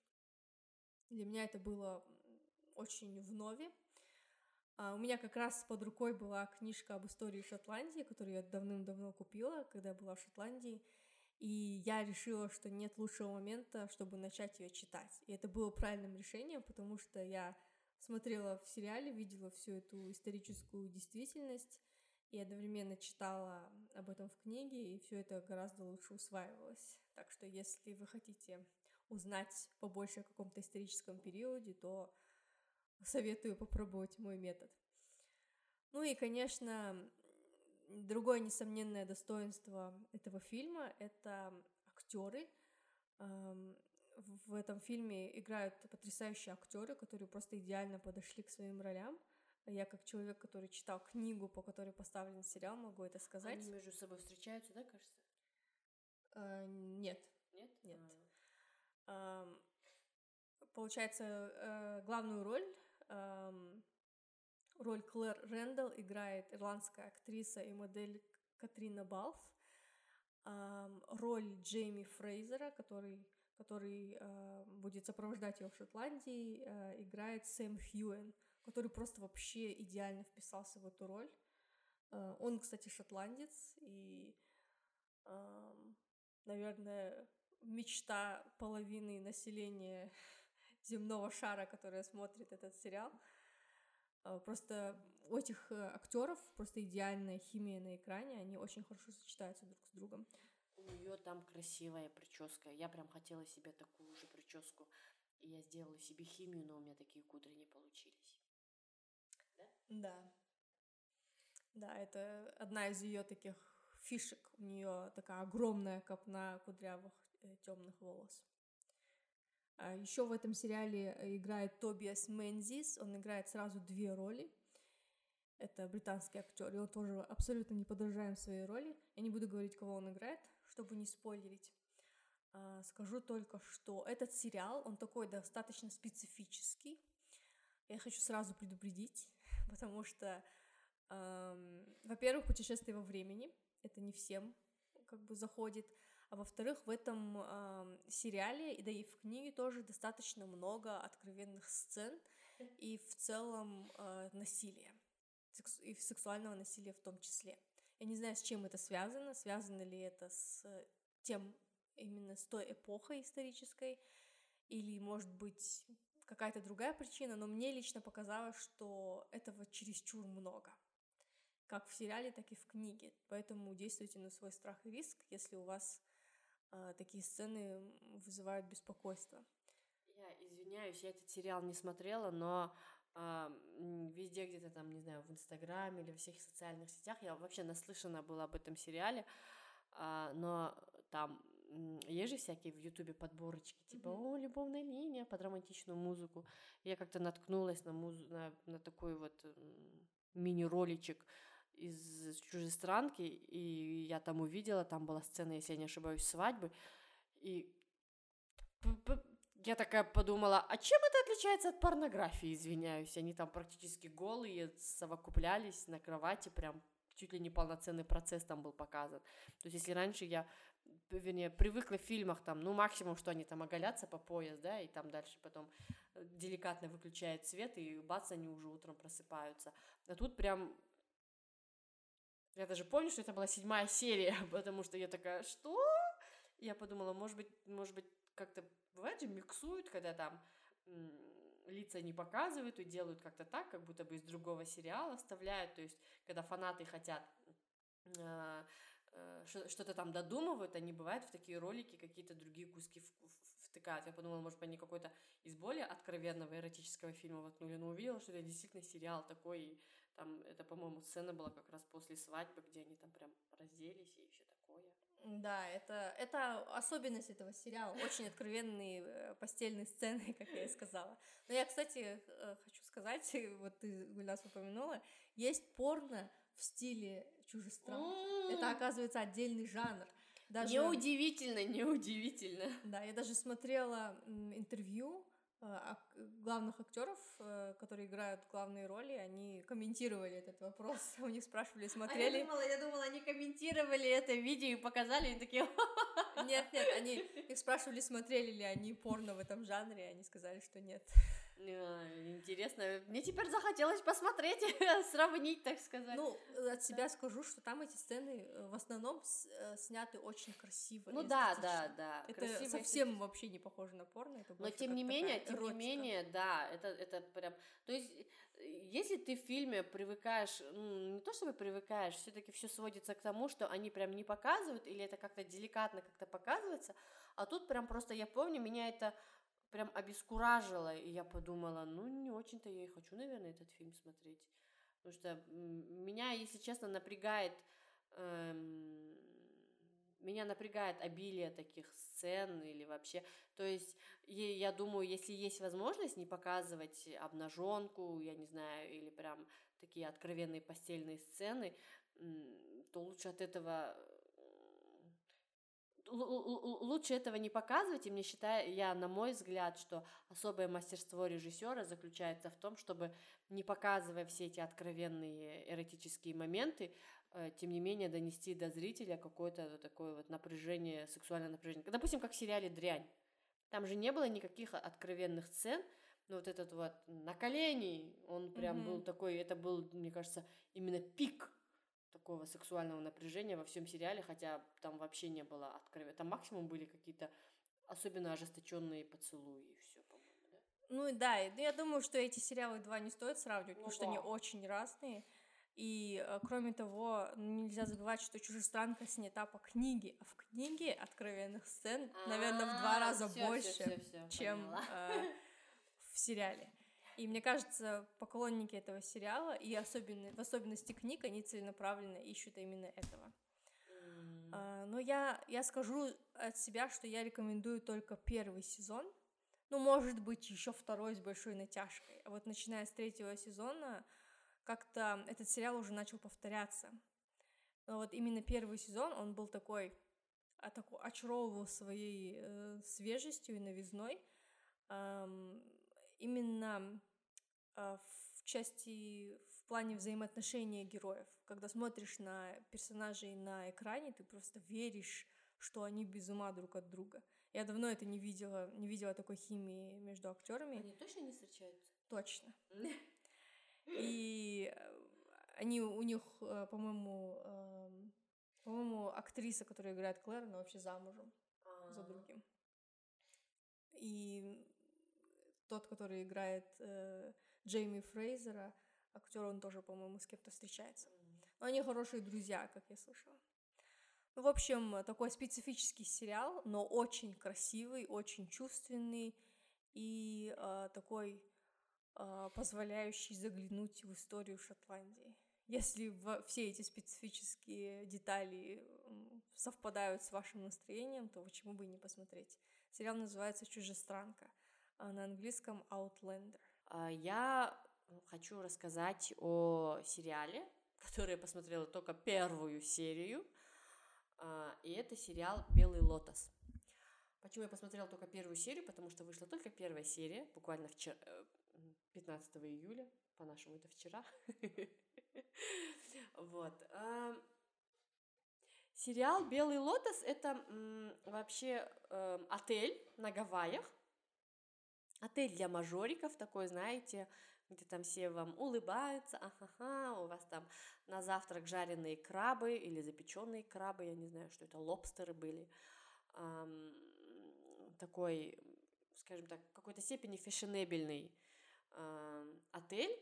Для меня это было очень вновь, а, у меня как раз под рукой была книжка об истории Шотландии, которую я давным-давно купила, когда была в Шотландии. И я решила, что нет лучшего момента, чтобы начать ее читать. И это было правильным решением, потому что я смотрела в сериале, видела всю эту историческую действительность и одновременно читала об этом в книге, и все это гораздо лучше усваивалось. Так что если вы хотите узнать побольше о каком-то историческом периоде, то советую попробовать мой метод. Ну и, конечно, другое несомненное достоинство этого фильма — это актеры. В этом фильме играют потрясающие актеры, которые просто идеально подошли к своим ролям. Я как человек, который читал книгу, по которой поставлен сериал, могу это сказать. Они между собой встречаются, да, кажется? А, нет. Нет? Нет. А. Получается, э, главную роль роль Клэр Рэндалл играет ирландская актриса и модель Катрина Балф. Роль Джейми Фрейзера, который, который э, будет сопровождать ее в Шотландии, э, играет Сэм Хьюэн, который просто вообще идеально вписался в эту роль. Э, он, кстати, шотландец, и, наверное, мечта половины населения земного шара, которая смотрит этот сериал. Э, просто у этих э, актеров просто идеальная химия на экране, они очень хорошо сочетаются друг с другом. У нее там красивая прическа. Я прям хотела себе такую же прическу. И я сделала себе химию, но у меня такие кудри не получились. Да? Да. Да, это одна из ее таких фишек. У нее такая огромная копна кудрявых э, темных волос. А еще в этом сериале э, играет Тобиас Мензис. Он играет сразу две роли. Это британский актер, и он тоже абсолютно не подражаем своей роли. Я не буду говорить, кого он играет, чтобы не спойлерить. А, скажу только, что этот сериал, он такой достаточно специфический. Я хочу сразу предупредить, потому что, во-первых, путешествие во времени, это не всем как бы заходит, а во-вторых, в этом э, сериале, да и в книге тоже достаточно много откровенных сцен и в целом э, насилия, и сексуального насилия в том числе. Я не знаю, с чем это связано, связано ли это с тем, именно с той эпохой исторической, или, может быть, какая-то другая причина, но мне лично показалось, что этого чересчур много. Как в сериале, так и в книге. Поэтому действуйте на свой страх и риск, если у вас такие сцены вызывают беспокойство. Я извиняюсь, я этот сериал не смотрела, но э, везде где-то там, не знаю, в Инстаграме или в всех социальных сетях я вообще наслышана была об этом сериале, э, но там есть же всякие в Ютубе подборочки, типа, о, любовная линия под романтичную музыку. Я как-то наткнулась на, музу... на, на такой вот мини-роличек из чужестранки, и я там увидела, там была сцена, если я не ошибаюсь, свадьбы, и я такая подумала, а чем это отличается от порнографии, извиняюсь, они там практически голые, совокуплялись на кровати, прям чуть ли не полноценный процесс там был показан. То есть если раньше я, вернее, привыкла в фильмах там, ну, максимум, что они там оголятся по пояс, да, и там дальше потом э, деликатно выключают свет, и бац, они уже утром просыпаются. А тут прям я даже помню, что это была седьмая серия, потому что я такая, что? Я подумала, может быть, может быть, как-то бывает же миксуют, когда там лица не показывают и делают как-то так, как будто бы из другого сериала вставляют, то есть когда фанаты хотят э, э, что-то там додумывают, они бывают в такие ролики какие-то другие куски втыкают. Я подумала, может быть, они какой-то из более откровенного эротического фильма воткнули, но увидела, что это действительно сериал такой, там, это, по-моему, сцена была как раз после свадьбы, где они там прям разделись и все такое. Да, это, это особенность этого сериала. Очень откровенные э, постельные сцены, как я и сказала. Но я, кстати, э, хочу сказать, вот ты, Гульнас, упомянула, есть порно в стиле чужестранки. Это, оказывается, отдельный жанр. Даже... Неудивительно, неудивительно. Да, я даже смотрела интервью главных актеров, э, которые играют главные роли, они комментировали этот вопрос. У них спрашивали, смотрели. А я думала, я думала, они комментировали это видео и показали, и такие. Нет, нет, они их спрашивали, смотрели ли они порно в этом жанре, и они сказали, что нет. Интересно, мне теперь захотелось посмотреть, сравнить, так сказать. Ну, от себя скажу, что там эти сцены э, в основном э, сняты очень красиво. Ну да, да, да. Это красиво совсем вообще не похоже на порно. Это Но тем не менее, тем не менее, да, это, это прям... То есть, если ты в фильме привыкаешь, ну, не то чтобы привыкаешь, все таки все сводится к тому, что они прям не показывают, или это как-то деликатно как-то показывается, а тут прям просто, я помню, меня это прям обескуражило, и я подумала, ну, не очень-то я и хочу, наверное, этот фильм смотреть. Потому что меня, если честно, напрягает... Эм, меня напрягает обилие таких сцен или вообще. То есть, я думаю, если есть возможность не показывать обнаженку, я не знаю, или прям такие откровенные постельные сцены, то лучше от этого лучше этого не показывать, и мне считаю, я, на мой взгляд, что особое мастерство режиссера заключается в том, чтобы не показывая все эти откровенные эротические моменты, э, тем не менее донести до зрителя какое-то такое вот напряжение, сексуальное напряжение. Допустим, как в сериале «Дрянь». Там же не было никаких откровенных сцен, но вот этот вот на колени, он прям mm-hmm. был такой, это был, мне кажется, именно пик такого сексуального напряжения во всем сериале, хотя там вообще не было откровенно. Там максимум были какие-то особенно ожесточенные поцелуи и все, по-моему, да? Ну да, я думаю, что эти сериалы два не стоит сравнивать, ну, потому что они очень разные. И э, кроме того, нельзя забывать, что чужестранка снята по книге, а в книге откровенных сцен, наверное, в два раза больше, чем э, в сериале. И мне кажется, поклонники этого сериала, и особенно, в особенности книг, они целенаправленно ищут именно этого. А, но я, я скажу от себя, что я рекомендую только первый сезон. Ну, может быть, еще второй с большой натяжкой. А вот начиная с третьего сезона, как-то этот сериал уже начал повторяться. Но вот именно первый сезон, он был такой, а, такой очаровывал своей э, свежестью и новизной. Ам, именно а, в части, в плане взаимоотношения героев. Когда смотришь на персонажей на экране, ты просто веришь, что они без ума друг от друга. Я давно это не видела, не видела такой химии между актерами. Они точно не встречаются? Точно. И э, они у них, э, по-моему, эм, по-моему, актриса, которая играет Клэр, она вообще замужем за А. другим. И тот, который играет э, Джейми Фрейзера, актер, он тоже, по-моему, с кем-то встречается. Но они хорошие друзья, как я слышала. Ну, в общем, такой специфический сериал, но очень красивый, очень чувственный и э, такой э, позволяющий заглянуть в историю Шотландии. Если во- все эти специфические детали совпадают с вашим настроением, то почему бы и не посмотреть? Сериал называется «Чужестранка», на английском «Outlander». А, Я хочу рассказать о сериале, который я посмотрела только первую серию. А, И это сериал «Белый лотос». Почему я посмотрела только первую серию? Потому что вышла только первая серия, буквально вчера, 15 июля, по-нашему это вчера. Вот. а, Сериал «Белый лотос» — это вообще эм, отель на Гавайях, Отель для мажориков такой, знаете, где там все вам улыбаются, ахаха, у вас там на завтрак жареные крабы или запеченные крабы, я не знаю, что это, лобстеры были. Ам, такой, скажем так, в какой-то степени фешенебельный ам, отель.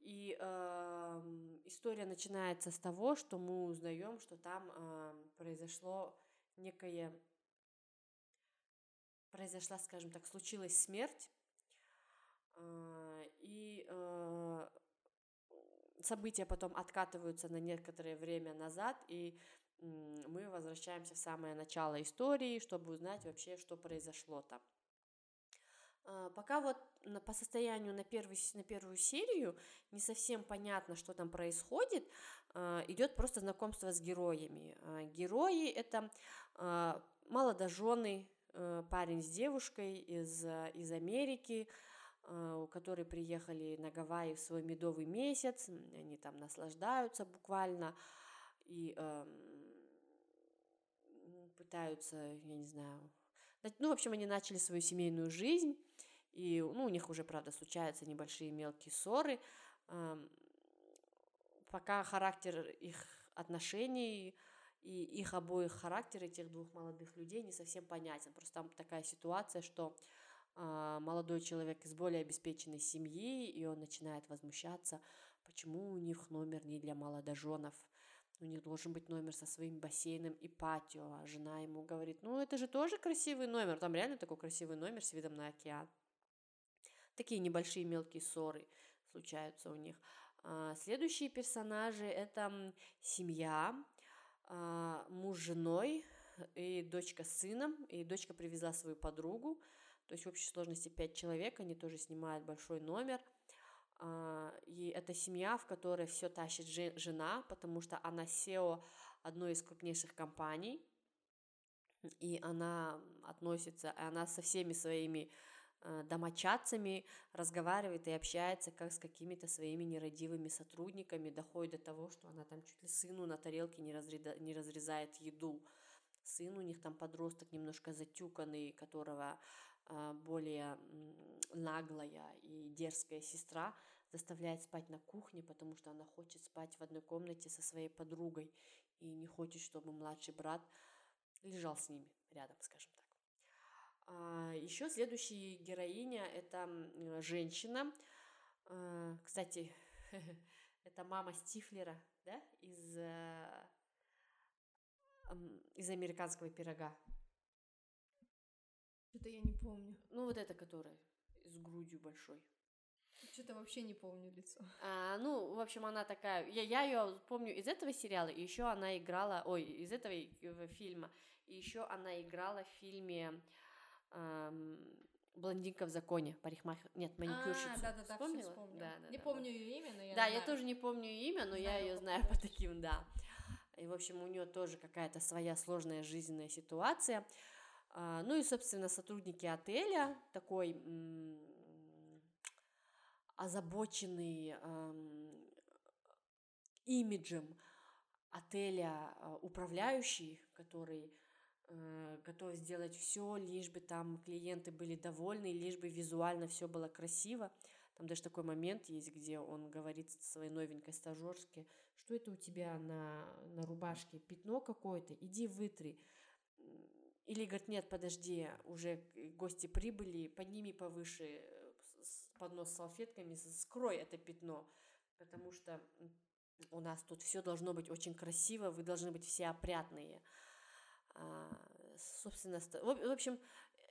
И ам, история начинается с того, что мы узнаем, что там ам, произошло некое произошла, скажем так, случилась смерть, а, и э, события потом откатываются на некоторое время назад, и мы возвращаемся в самое начало истории, чтобы узнать вообще, что произошло там. А, Пока вот по состоянию на, первый, на первую серию не совсем понятно, что там происходит, а, идет просто знакомство с героями. А, Герои это а, молодоженый э, парень с девушкой из, а, из Америки, а, у которые приехали на Гавайи в свой медовый месяц, они там наслаждаются буквально и м, пытаются, я не знаю, на- ну, в общем, они начали свою семейную жизнь, и, ну, у них уже, правда, случаются небольшие мелкие ссоры, ам, пока характер их отношений и их обоих характер этих двух молодых людей не совсем понятен. Просто там такая ситуация, что а, молодой человек из более обеспеченной семьи, и он начинает возмущаться, почему у них номер не для молодоженов. У них должен быть номер со своим бассейном и патио. А жена ему говорит, ну это же тоже красивый номер. Там реально такой красивый номер с видом на океан. Такие небольшие мелкие ссоры случаются у них. А, Следующие персонажи это семья, муж с женой и дочка с сыном. И дочка привезла свою подругу. То есть в общей сложности пять человек, они тоже снимают большой номер. А, И это семья, в которой все тащит же- жена, потому что она SEO одной из крупнейших компаний, и она относится, она со всеми своими домочадцами разговаривает и общается как с какими-то своими нерадивыми сотрудниками, доходит до того, что она там чуть ли сыну на тарелке не, разреда- не разрезает еду. Сын у них там подросток немножко затюканный, которого а, более наглая и дерзкая сестра заставляет спать на кухне, потому что она хочет спать в одной комнате со своей подругой и не хочет, чтобы младший брат лежал с ними рядом, скажем еще следующая героиня это женщина. А, кстати, это мама Стифлера, да, из, э, из американского пирога. Что-то я не помню. Ну, вот это, которая с грудью большой. Что-то вообще не помню лицо. А, ну, в общем, она такая. Я, я ее помню из этого сериала, и еще она играла. Ой, из этого фильма. И еще она играла в фильме эм, Блондинка в законе, парикмахер. Нет, маникюрщица. А, да, да, да, Вспомнила? вспомнила. Да, да, не да, помню ее имя, но я. Да, знаю. я тоже не помню имя, но знаю я ее знаю по таким, да. И, в общем, у нее тоже какая-то своя сложная жизненная ситуация. А, ну и, собственно, сотрудники отеля, такой м- озабоченный м- имиджем отеля а, управляющий, который э, готов сделать все, лишь бы там клиенты были довольны, лишь бы визуально все было красиво. Там даже такой момент есть, где он говорит своей новенькой стажерке, что это у тебя на, на рубашке, пятно какое-то, иди вытри. Или говорит, нет, подожди, уже гости прибыли, подними повыше э, поднос с салфетками, скрой это пятно, потому что у нас тут все должно быть очень красиво, вы должны быть все опрятные. А, собственно, в общем,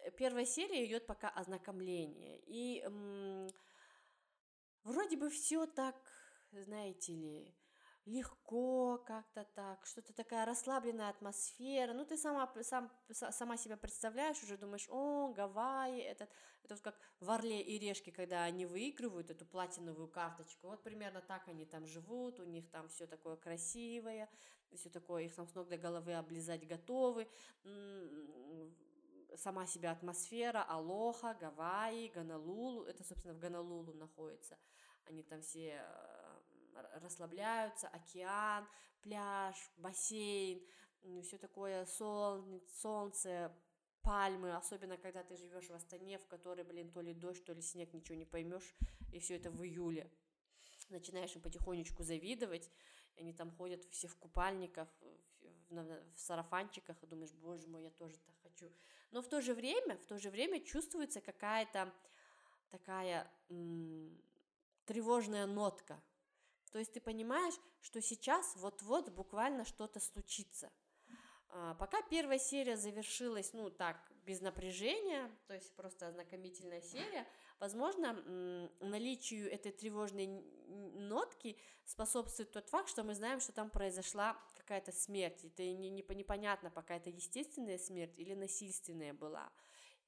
э, первая серия идет пока ознакомление. И вроде бы все так, знаете ли, легко как-то так, что-то такая расслабленная атмосфера. Ну, ты сама, сам, сама себя представляешь, уже думаешь, о, Гавайи, этот, это вот как в Орле и Решке, когда они выигрывают эту платиновую карточку. Вот примерно так они там живут, у них там все такое красивое, все такое, их там с ног до головы облизать готовы. Сама себя атмосфера, Алоха, Гавайи, Ганалулу, это, собственно, в Ганалулу находится. Они там все расслабляются, океан, пляж, бассейн, все такое солнце, пальмы, особенно когда ты живешь в Астане, в которой, блин, то ли дождь, то ли снег, ничего не поймешь, и все это в июле. Начинаешь им потихонечку завидовать, они там ходят все в купальниках, в, в сарафанчиках, и думаешь, боже мой, я тоже так хочу. Но в то же время, в то же время чувствуется какая-то такая м- тревожная нотка то есть ты понимаешь, что сейчас вот-вот буквально что-то случится. А, пока первая серия завершилась, ну так, без напряжения, то есть просто ознакомительная серия, возможно, наличию этой тревожной нотки способствует тот факт, что мы знаем, что там произошла какая-то смерть. Это не, не, непонятно, пока это естественная смерть или насильственная была.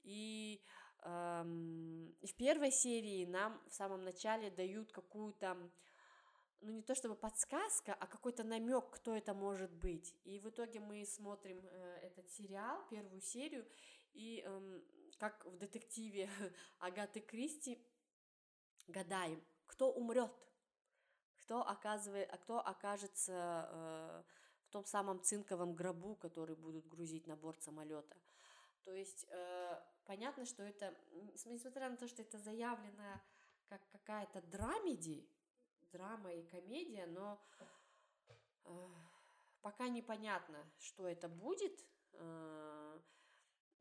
И эм, в первой серии нам в самом начале дают какую-то ну не то чтобы подсказка, а какой-то намек, кто это может быть. И в итоге мы смотрим э, этот сериал, первую серию, и э, как в детективе Агаты Кристи гадаем, кто умрет, кто оказывает, а кто окажется э, в том самом цинковом гробу, который будут грузить на борт самолета. То есть э, понятно, что это, несмотря на то, что это заявлено как какая-то драмеди, драма и комедия, но э, пока непонятно, что это будет. Э,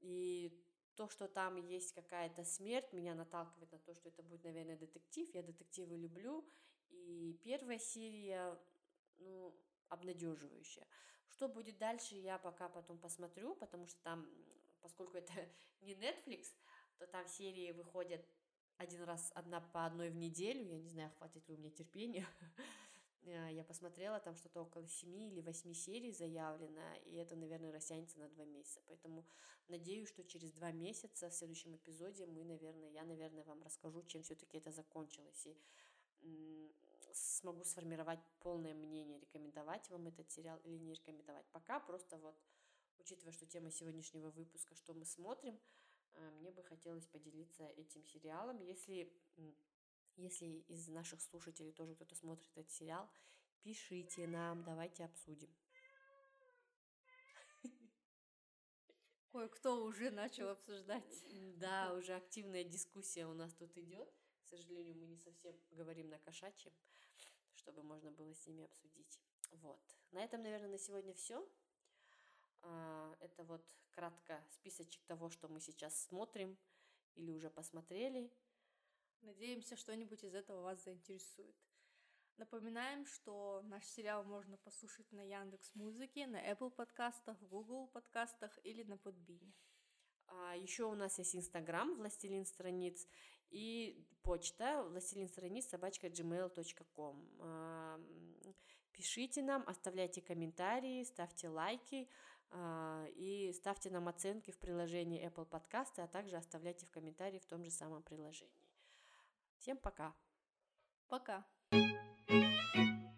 и то, что там есть какая-то смерть, меня наталкивает на то, что это будет, наверное, детектив. Я детективы люблю. И первая серия, ну, обнадеживающая. Что будет дальше, я пока потом посмотрю, потому что там, поскольку это не Netflix, то там серии выходят один раз, одна по одной в неделю, я не знаю, хватит ли у меня терпения, э, я посмотрела, там что-то около семи или восьми серий заявлено, и это, наверное, растянется на два месяца. Поэтому надеюсь, что через два месяца в следующем эпизоде мы, наверное, я, наверное, вам расскажу, чем все-таки это закончилось. И смогу сформировать полное мнение, рекомендовать вам этот сериал или не рекомендовать. Пока просто вот, учитывая, что тема сегодняшнего выпуска, что мы смотрим, мне бы хотелось поделиться этим сериалом. Если, если из наших слушателей тоже кто-то смотрит этот сериал, пишите нам, давайте обсудим. Ой, кто уже начал обсуждать. Да, уже активная дискуссия у нас тут идет. К сожалению, мы не совсем говорим на кошачьем, чтобы можно было с ними обсудить. Вот. На этом, наверное, на сегодня все. А, это вот кратко списочек того, что мы сейчас смотрим или уже посмотрели. Надеемся, что-нибудь из этого вас заинтересует. Напоминаем, что наш сериал можно послушать на Яндекс Музыке, на Apple подкастах, в Google подкастах или на Подбине. А еще у нас есть Инстаграм, Властелин страниц, и почта властелин страниц собачка gmail.com. Пишите нам, оставляйте комментарии, ставьте лайки и ставьте нам оценки в приложении Apple Podcasts, а также оставляйте в комментарии в том же самом приложении. Всем пока! Пока! thank you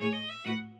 Música